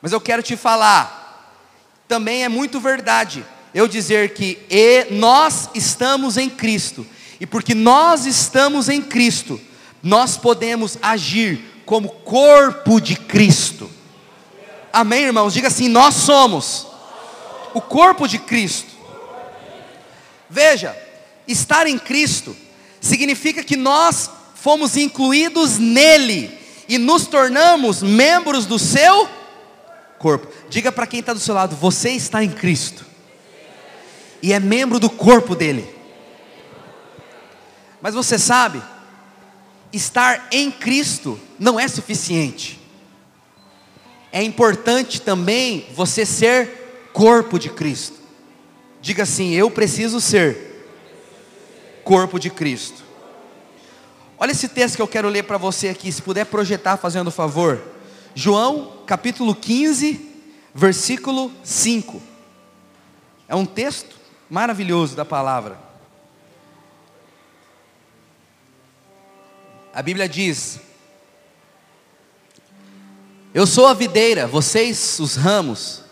Mas eu quero te falar, também é muito verdade eu dizer que e nós estamos em Cristo, e porque nós estamos em Cristo, nós podemos agir como corpo de Cristo. Amém, irmãos? Diga assim: nós somos o corpo de Cristo. Veja, estar em Cristo significa que nós fomos incluídos nele e nos tornamos membros do seu corpo. Diga para quem está do seu lado: você está em Cristo e é membro do corpo dele. Mas você sabe, estar em Cristo não é suficiente é importante também você ser corpo de Cristo. Diga assim: eu preciso ser corpo de Cristo. Olha esse texto que eu quero ler para você aqui, se puder projetar, fazendo favor. João, capítulo 15, versículo 5. É um texto maravilhoso da palavra. A Bíblia diz: eu sou a videira, vocês os ramos.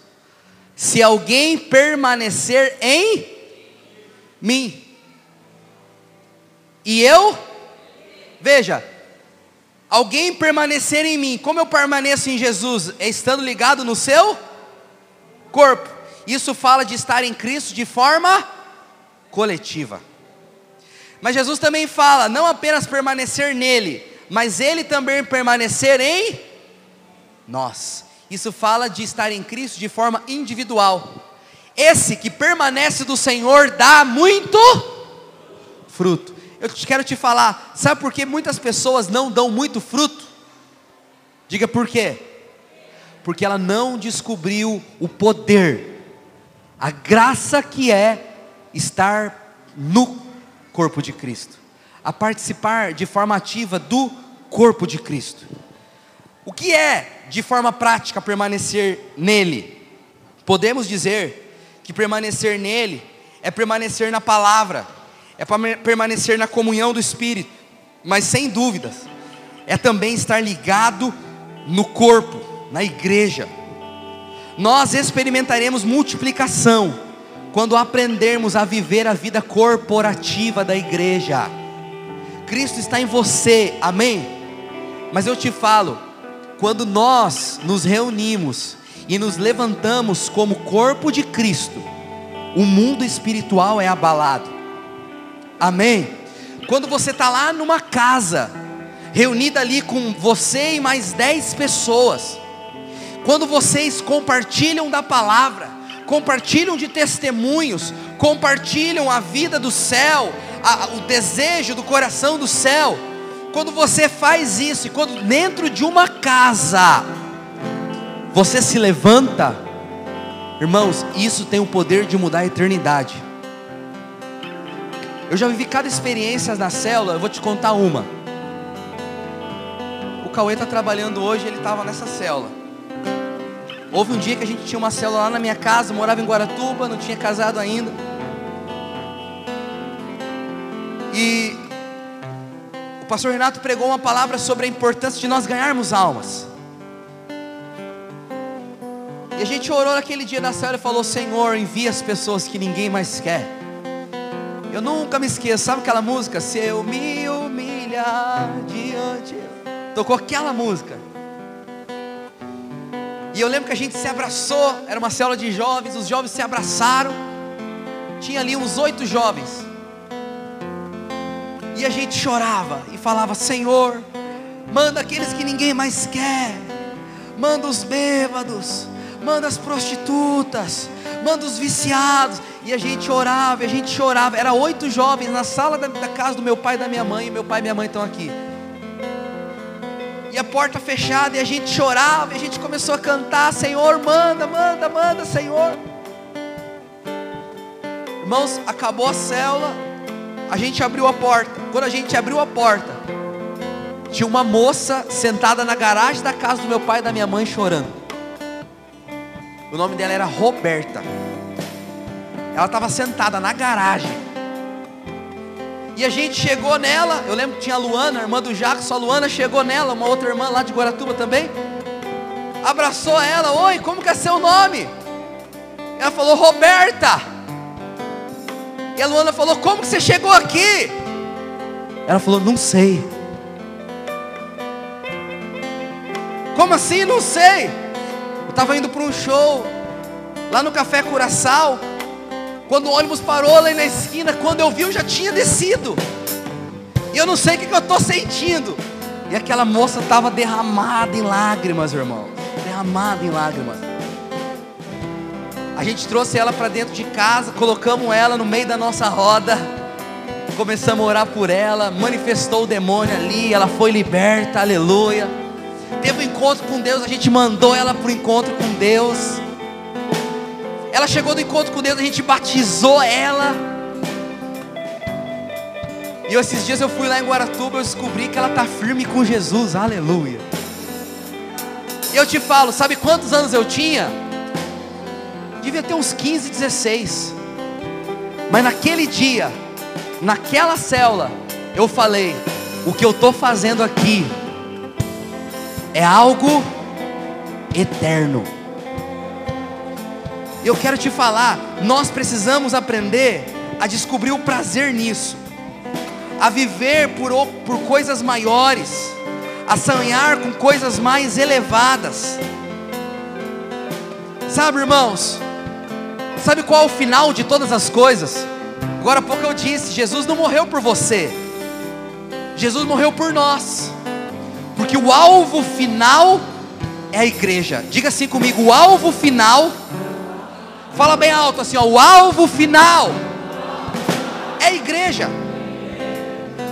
Se alguém permanecer em mim, e eu Veja, alguém permanecer em mim, como eu permaneço em Jesus? É estando ligado no seu corpo. Isso fala de estar em Cristo de forma coletiva. Mas Jesus também fala, não apenas permanecer nele, mas ele também permanecer em nós. Isso fala de estar em Cristo de forma individual. Esse que permanece do Senhor dá muito fruto. Eu quero te falar, sabe por que muitas pessoas não dão muito fruto? Diga por quê? Porque ela não descobriu o poder, a graça que é estar no corpo de Cristo, a participar de forma ativa do corpo de Cristo. O que é, de forma prática, permanecer nele? Podemos dizer que permanecer nele é permanecer na palavra, é permanecer na comunhão do Espírito, mas sem dúvidas, é também estar ligado no corpo, na igreja. Nós experimentaremos multiplicação quando aprendermos a viver a vida corporativa da igreja. Cristo está em você, amém? Mas eu te falo, quando nós nos reunimos e nos levantamos como corpo de Cristo, o mundo espiritual é abalado. Amém? Quando você está lá numa casa, reunida ali com você e mais dez pessoas, quando vocês compartilham da palavra, compartilham de testemunhos, compartilham a vida do céu, a, o desejo do coração do céu, quando você faz isso, e quando dentro de uma casa, você se levanta, irmãos, isso tem o poder de mudar a eternidade. Eu já vivi cada experiência na célula, eu vou te contar uma. O Cauê está trabalhando hoje, ele estava nessa célula. Houve um dia que a gente tinha uma célula lá na minha casa, morava em Guaratuba, não tinha casado ainda. E o pastor Renato pregou uma palavra sobre a importância de nós ganharmos almas. E a gente orou naquele dia na célula e falou: Senhor, envia as pessoas que ninguém mais quer. Eu nunca me esqueço, sabe aquela música? Se eu me humilhar diante. Tocou aquela música. E eu lembro que a gente se abraçou, era uma célula de jovens, os jovens se abraçaram. Tinha ali uns oito jovens. A gente chorava e falava: Senhor, manda aqueles que ninguém mais quer, manda os bêbados, manda as prostitutas, manda os viciados. E a gente orava, e a gente chorava. Era oito jovens na sala da, da, casa do meu pai e da minha mãe, e meu pai e minha mãe estão aqui. E a porta fechada, e a gente chorava, e a gente começou a cantar: Senhor, manda, manda, manda, Senhor. Irmãos, acabou a célula, a gente abriu a porta. Quando a gente abriu a porta, tinha uma moça sentada na garagem da casa do meu pai e da minha mãe chorando. O nome dela era Roberta. Ela estava sentada na garagem. E a gente chegou nela. Eu lembro que tinha a Luana, a irmã do Jackson. A Luana chegou nela, uma outra irmã lá de Guaratuba também. Abraçou ela. Oi, como que é seu nome? Ela falou, Roberta. E a Luana falou, como que você chegou aqui? Ela falou, não sei. Como assim? Não sei estava indo para um show lá no Café Curaçao. Quando o ônibus parou lá na esquina, quando eu vi, eu já tinha descido. E eu não sei o que, que eu estou sentindo. E aquela moça estava derramada em lágrimas, irmão. Derramada em lágrimas. A gente trouxe ela para dentro de casa, colocamos ela no meio da nossa roda. Começamos a orar por ela, manifestou o demônio ali, ela foi liberta, aleluia teve um encontro com Deus, a gente mandou ela para o encontro com Deus. Ela chegou no encontro com Deus, a gente batizou ela. E esses dias eu fui lá em Guaratuba, eu descobri que ela está firme com Jesus, aleluia. E eu te falo, sabe quantos anos eu tinha? Devia ter uns 15, 16. Mas naquele dia, naquela célula, eu falei: o que eu estou fazendo aqui é algo eterno. Eu quero te falar, nós precisamos aprender a descobrir o prazer nisso. a viver por, por coisas maiores, a sonhar com coisas mais elevadas. Sabe, irmãos, sabe qual é o final de todas as coisas? Agora há pouco eu disse: Jesus não morreu por você, Jesus morreu por nós, porque o alvo final é a igreja. Diga assim comigo: o alvo final, fala bem alto assim, ó, o alvo final é a igreja.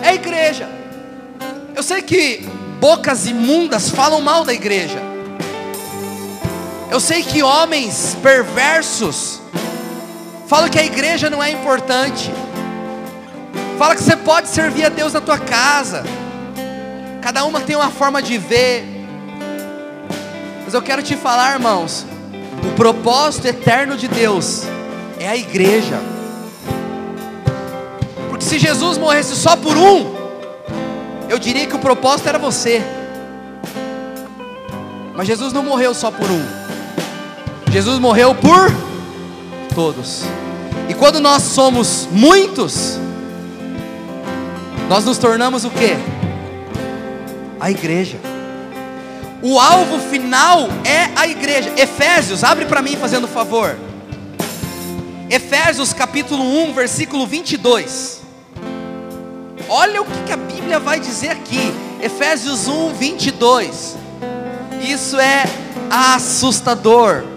É a igreja. Eu sei que bocas imundas falam mal da igreja. Eu sei que homens perversos falam que a igreja não é importante. Fala que você pode servir a Deus na tua casa. Cada uma tem uma forma de ver. Mas eu quero te falar, irmãos, o propósito eterno de Deus é a igreja. Porque se Jesus morresse só por um, eu diria que o propósito era você. Mas Jesus não morreu só por um. Jesus morreu por todos. E quando nós somos muitos, nós nos tornamos o que? A igreja. O alvo final é a igreja. Efésios, abre para mim fazendo favor. Efésios capítulo 1, versículo 22. Olha o que, que a Bíblia vai dizer aqui. Efésios 1, 22. Isso é assustador.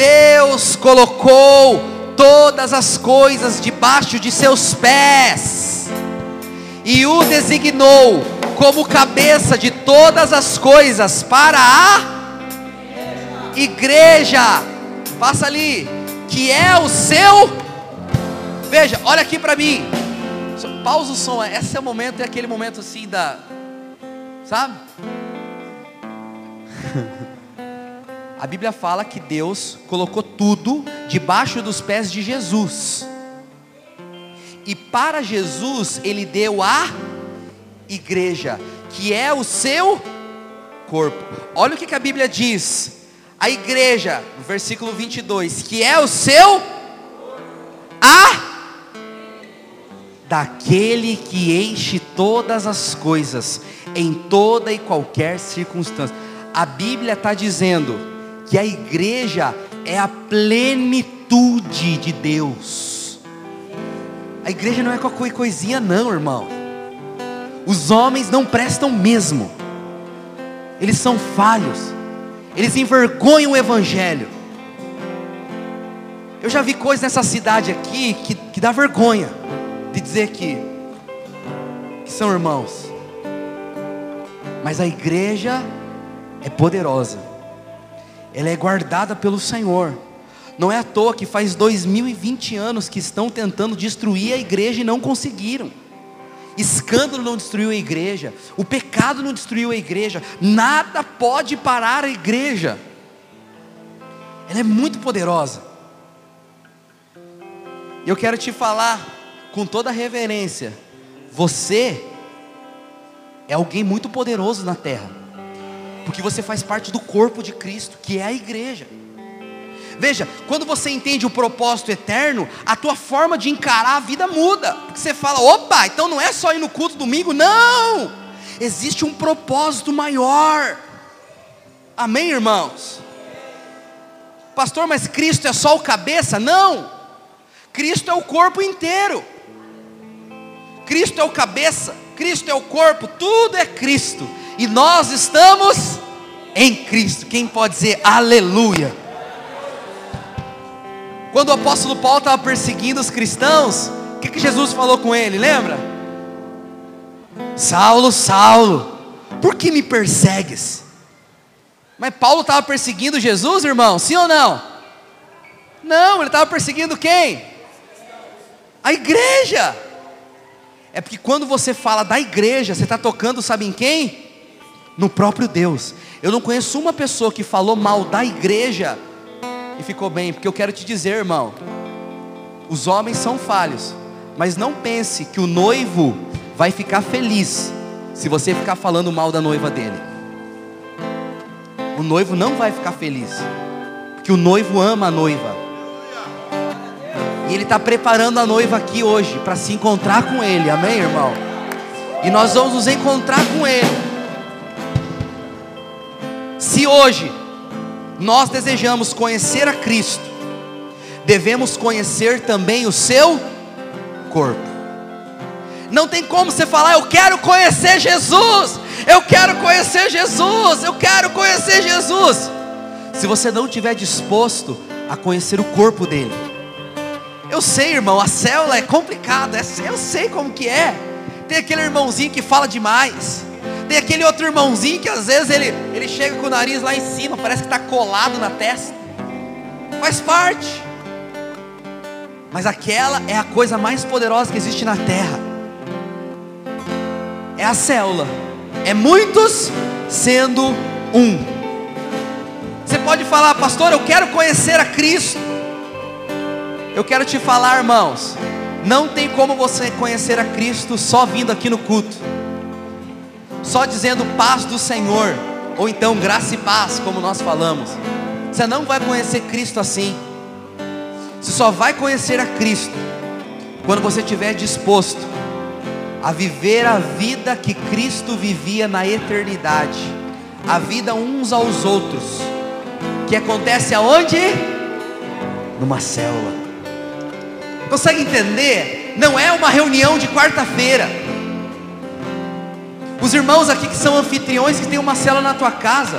Deus colocou todas as coisas debaixo de seus pés e o designou como cabeça de todas as coisas para a igreja. Passa ali, que é o seu. Veja, olha aqui para mim. Pausa o som. Esse é o momento, é aquele momento assim da. Sabe? *laughs* A Bíblia fala que Deus colocou tudo debaixo dos pés de Jesus. E para Jesus, Ele deu a igreja, que é o seu corpo. Olha o que, que a Bíblia diz. A igreja, no versículo 22, que é o seu a daquele que enche todas as coisas em toda e qualquer circunstância. A Bíblia está dizendo que a igreja é a plenitude de Deus. A igreja não é qualquer coisinha, não, irmão. Os homens não prestam mesmo, eles são falhos, eles envergonham o Evangelho. Eu já vi coisas nessa cidade aqui que, que dá vergonha de dizer que, que são irmãos, mas a igreja é poderosa ela é guardada pelo Senhor. Não é à toa que faz 2020 anos que estão tentando destruir a igreja e não conseguiram. Escândalo não destruiu a igreja, o pecado não destruiu a igreja, nada pode parar a igreja. Ela é muito poderosa. E eu quero te falar com toda reverência: você é alguém muito poderoso na terra porque você faz parte do corpo de Cristo, que é a igreja. Veja, quando você entende o propósito eterno, a tua forma de encarar a vida muda. Porque você fala, opa, então não é só ir no culto domingo, não! Existe um propósito maior. Amém, irmãos? Pastor, mas Cristo é só o cabeça? Não! Cristo é o corpo inteiro. Cristo é o cabeça, Cristo é o corpo, tudo é Cristo. E nós estamos em Cristo. Quem pode dizer aleluia? Quando o apóstolo Paulo estava perseguindo os cristãos, o que, que Jesus falou com ele? Lembra? Saulo, Saulo, por que me persegues? Mas Paulo estava perseguindo Jesus, irmão? Sim ou não? Não, ele estava perseguindo quem? A igreja. É porque quando você fala da igreja, você está tocando, sabe em quem? No próprio Deus. Eu não conheço uma pessoa que falou mal da igreja e ficou bem, porque eu quero te dizer, irmão, os homens são falhos, mas não pense que o noivo vai ficar feliz se você ficar falando mal da noiva dele. O noivo não vai ficar feliz, porque o noivo ama a noiva. E Ele está preparando a noiva aqui hoje para se encontrar com Ele, amém, irmão? E nós vamos nos encontrar com Ele. Se hoje nós desejamos conhecer a Cristo, devemos conhecer também o seu corpo. Não tem como você falar, eu quero conhecer Jesus, eu quero conhecer Jesus, eu quero conhecer Jesus. Se você não estiver disposto a conhecer o corpo dele, eu sei, irmão, a célula é complicada, é, eu sei como que é. Tem aquele irmãozinho que fala demais. Tem aquele outro irmãozinho que às vezes ele, ele chega com o nariz lá em cima, parece que está colado na testa. Faz parte. Mas aquela é a coisa mais poderosa que existe na terra. É a célula. É muitos sendo um. Você pode falar, pastor, eu quero conhecer a Cristo. Eu quero te falar, irmãos, não tem como você conhecer a Cristo só vindo aqui no culto, só dizendo paz do Senhor, ou então graça e paz, como nós falamos. Você não vai conhecer Cristo assim. Você só vai conhecer a Cristo quando você estiver disposto a viver a vida que Cristo vivia na eternidade, a vida uns aos outros, que acontece aonde? Numa célula. Consegue entender? Não é uma reunião de quarta-feira. Os irmãos aqui que são anfitriões, que tem uma cela na tua casa.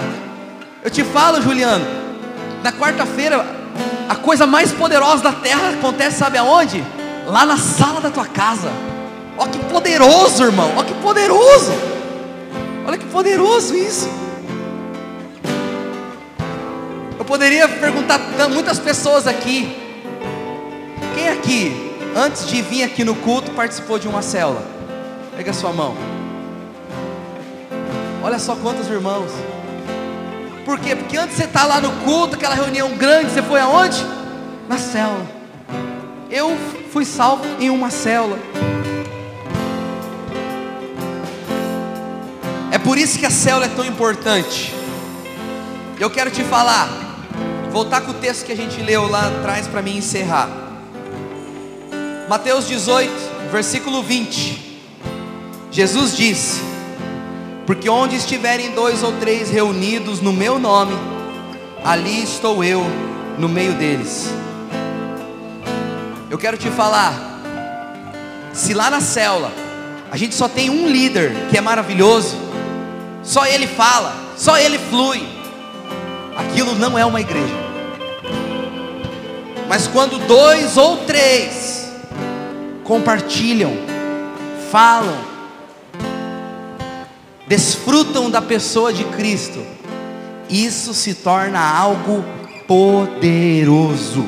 Eu te falo, Juliano, na quarta-feira, a coisa mais poderosa da terra acontece, sabe aonde? Lá na sala da tua casa. Olha que poderoso, irmão. Olha que poderoso. Olha que poderoso isso. Eu poderia perguntar muitas pessoas aqui, quem aqui, antes de vir aqui no culto, participou de uma célula? Pega a sua mão. Olha só quantos irmãos. Por quê? Porque antes você está lá no culto, aquela reunião grande, você foi aonde? Na célula. Eu fui salvo em uma célula. É por isso que a célula é tão importante. Eu quero te falar, voltar com o texto que a gente leu lá atrás para mim encerrar. Mateus 18, versículo 20. Jesus disse: Porque onde estiverem dois ou três reunidos no meu nome, ali estou eu no meio deles. Eu quero te falar, se lá na célula a gente só tem um líder que é maravilhoso, só ele fala, só ele flui, aquilo não é uma igreja. Mas quando dois ou três compartilham, falam, desfrutam da pessoa de Cristo, isso se torna algo poderoso.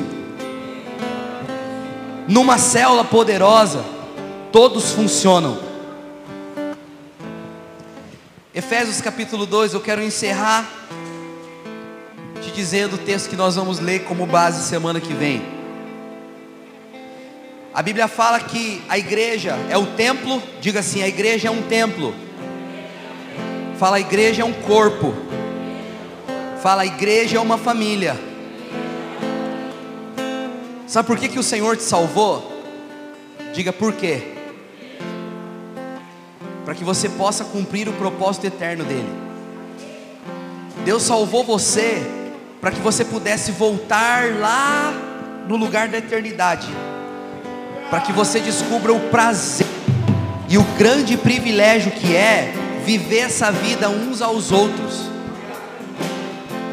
Numa célula poderosa, todos funcionam. Efésios capítulo 2, eu quero encerrar te dizendo o texto que nós vamos ler como base semana que vem. A Bíblia fala que a igreja é o templo, diga assim: a igreja é um templo. Fala, a igreja é um corpo. Fala, a igreja é uma família. Sabe por que, que o Senhor te salvou? Diga por quê. Para que você possa cumprir o propósito eterno dele. Deus salvou você para que você pudesse voltar lá no lugar da eternidade para que você descubra o prazer e o grande privilégio que é viver essa vida uns aos outros.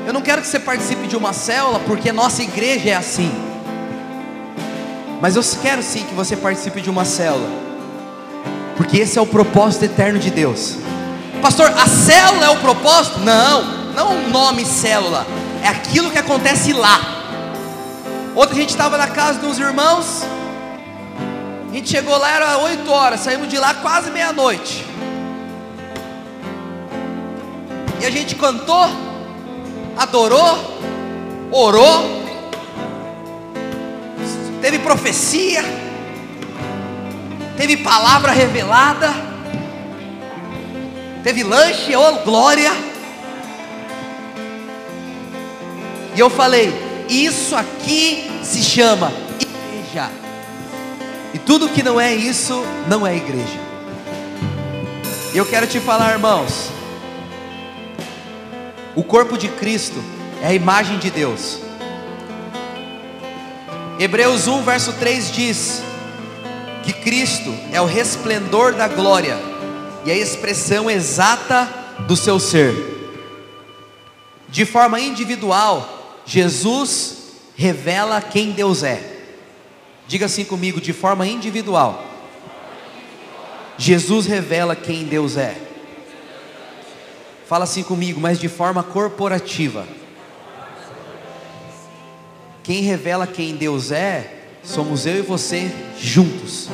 Eu não quero que você participe de uma célula, porque nossa igreja é assim. Mas eu quero sim que você participe de uma célula, porque esse é o propósito eterno de Deus. Pastor, a célula é o propósito? Não, não o nome célula, é aquilo que acontece lá. Ontem a gente estava na casa dos irmãos, a gente chegou lá, era 8 horas, saímos de lá quase meia-noite. E a gente cantou, adorou, orou, teve profecia, teve palavra revelada, teve lanche, oh glória. E eu falei: Isso aqui se chama igreja. E tudo que não é isso, não é igreja. E eu quero te falar, irmãos, o corpo de Cristo é a imagem de Deus. Hebreus 1, verso 3 diz que Cristo é o resplendor da glória e a expressão exata do seu ser. De forma individual, Jesus revela quem Deus é. Diga assim comigo, de forma individual. Jesus revela quem Deus é. Fala assim comigo, mas de forma corporativa. Quem revela quem Deus é, somos eu e você juntos,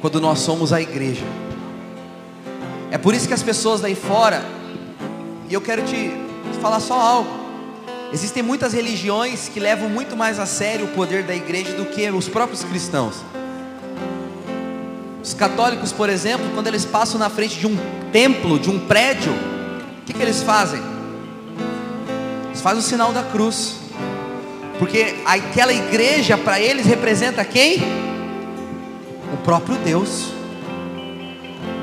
quando nós somos a igreja. É por isso que as pessoas daí fora, e eu quero te falar só algo. Existem muitas religiões que levam muito mais a sério o poder da igreja do que os próprios cristãos. Os católicos, por exemplo, quando eles passam na frente de um templo, de um prédio, que, que eles fazem? Eles fazem o sinal da cruz, porque aquela igreja para eles representa quem? O próprio Deus.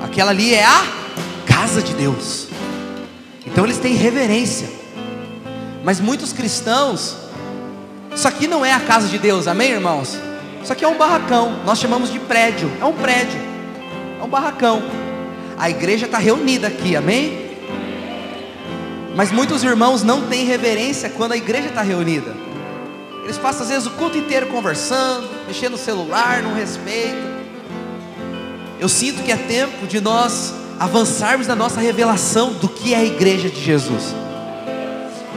Aquela ali é a casa de Deus. Então eles têm reverência. Mas muitos cristãos, isso aqui não é a casa de Deus, amém, irmãos? Isso aqui é um barracão, nós chamamos de prédio, é um prédio, é um barracão. A igreja está reunida aqui, amém? Mas muitos irmãos não têm reverência quando a igreja está reunida. Eles passam às vezes o culto inteiro conversando, mexendo no celular, não respeitam. Eu sinto que é tempo de nós avançarmos na nossa revelação do que é a igreja de Jesus.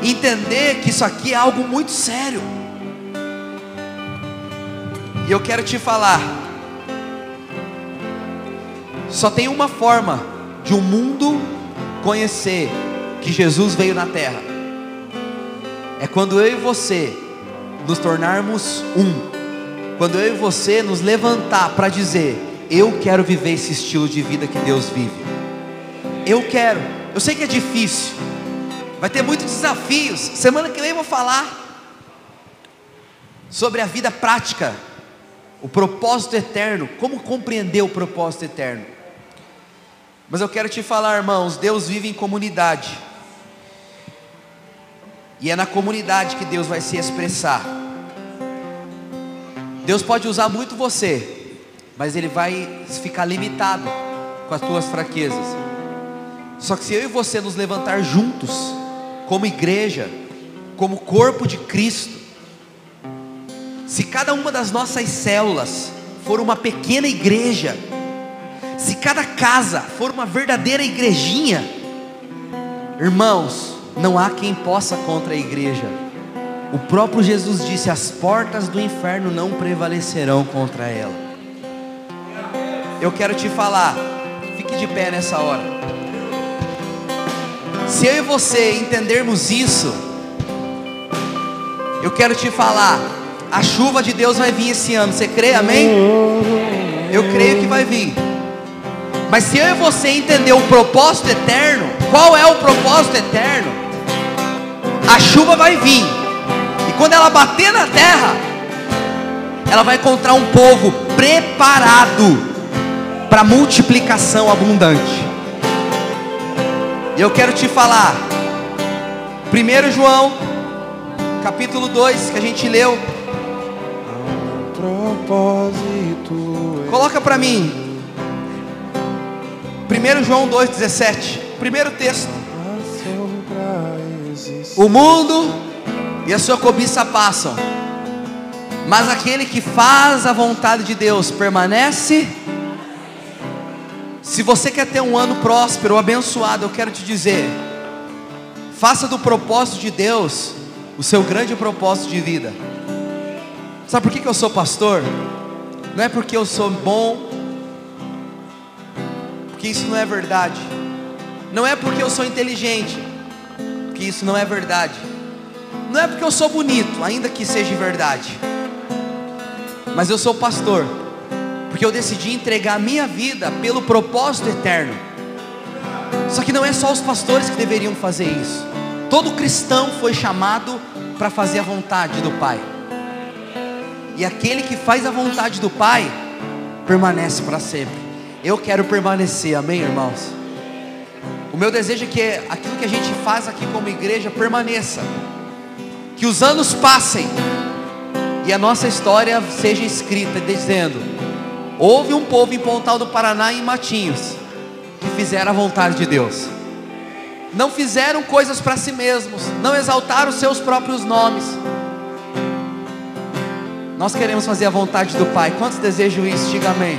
Entender que isso aqui é algo muito sério. E eu quero te falar. Só tem uma forma de um mundo conhecer que Jesus veio na terra. É quando eu e você nos tornarmos um. Quando eu e você nos levantar para dizer: Eu quero viver esse estilo de vida que Deus vive. Eu quero. Eu sei que é difícil. Vai ter muitos desafios. Semana que vem eu vou falar sobre a vida prática, o propósito eterno, como compreender o propósito eterno. Mas eu quero te falar, irmãos, Deus vive em comunidade. E é na comunidade que Deus vai se expressar. Deus pode usar muito você, mas Ele vai ficar limitado com as tuas fraquezas. Só que se eu e você nos levantar juntos, como igreja, como corpo de Cristo, se cada uma das nossas células for uma pequena igreja, se cada casa for uma verdadeira igrejinha, irmãos, não há quem possa contra a igreja. O próprio Jesus disse: as portas do inferno não prevalecerão contra ela. Eu quero te falar, fique de pé nessa hora. Se eu e você entendermos isso, eu quero te falar, a chuva de Deus vai vir esse ano. Você crê, amém? Eu creio que vai vir. Mas se eu e você entender o propósito eterno, qual é o propósito eterno? A chuva vai vir. E quando ela bater na terra, ela vai encontrar um povo preparado para multiplicação abundante. E eu quero te falar, 1 João, capítulo 2, que a gente leu. Coloca para mim. 1 João 2,17. Primeiro texto. O mundo e a sua cobiça passam, mas aquele que faz a vontade de Deus permanece. Se você quer ter um ano próspero, abençoado, eu quero te dizer: faça do propósito de Deus o seu grande propósito de vida. Sabe por que, eu sou pastor? Não é porque eu sou bom, porque isso não é verdade. Não é porque eu sou inteligente, porque isso não é verdade. Não é porque eu sou bonito, ainda que seja verdade. Mas eu sou pastor, porque eu decidi entregar a minha vida pelo propósito eterno. Só que não é só os pastores que deveriam fazer isso. Todo cristão foi chamado para fazer a vontade do Pai. E aquele que faz a vontade do Pai permanece para sempre. Eu quero permanecer, amém, irmãos? O meu desejo é que aquilo que a gente faz aqui como igreja permaneça, que os anos passem e a nossa história seja escrita dizendo: houve um povo em Pontal do Paraná e em Matinhos que fizeram a vontade de Deus não fizeram coisas para si mesmos, não exaltaram seus próprios nomes. Nós queremos fazer a vontade do Pai. Quantos desejam isso? Diga amém.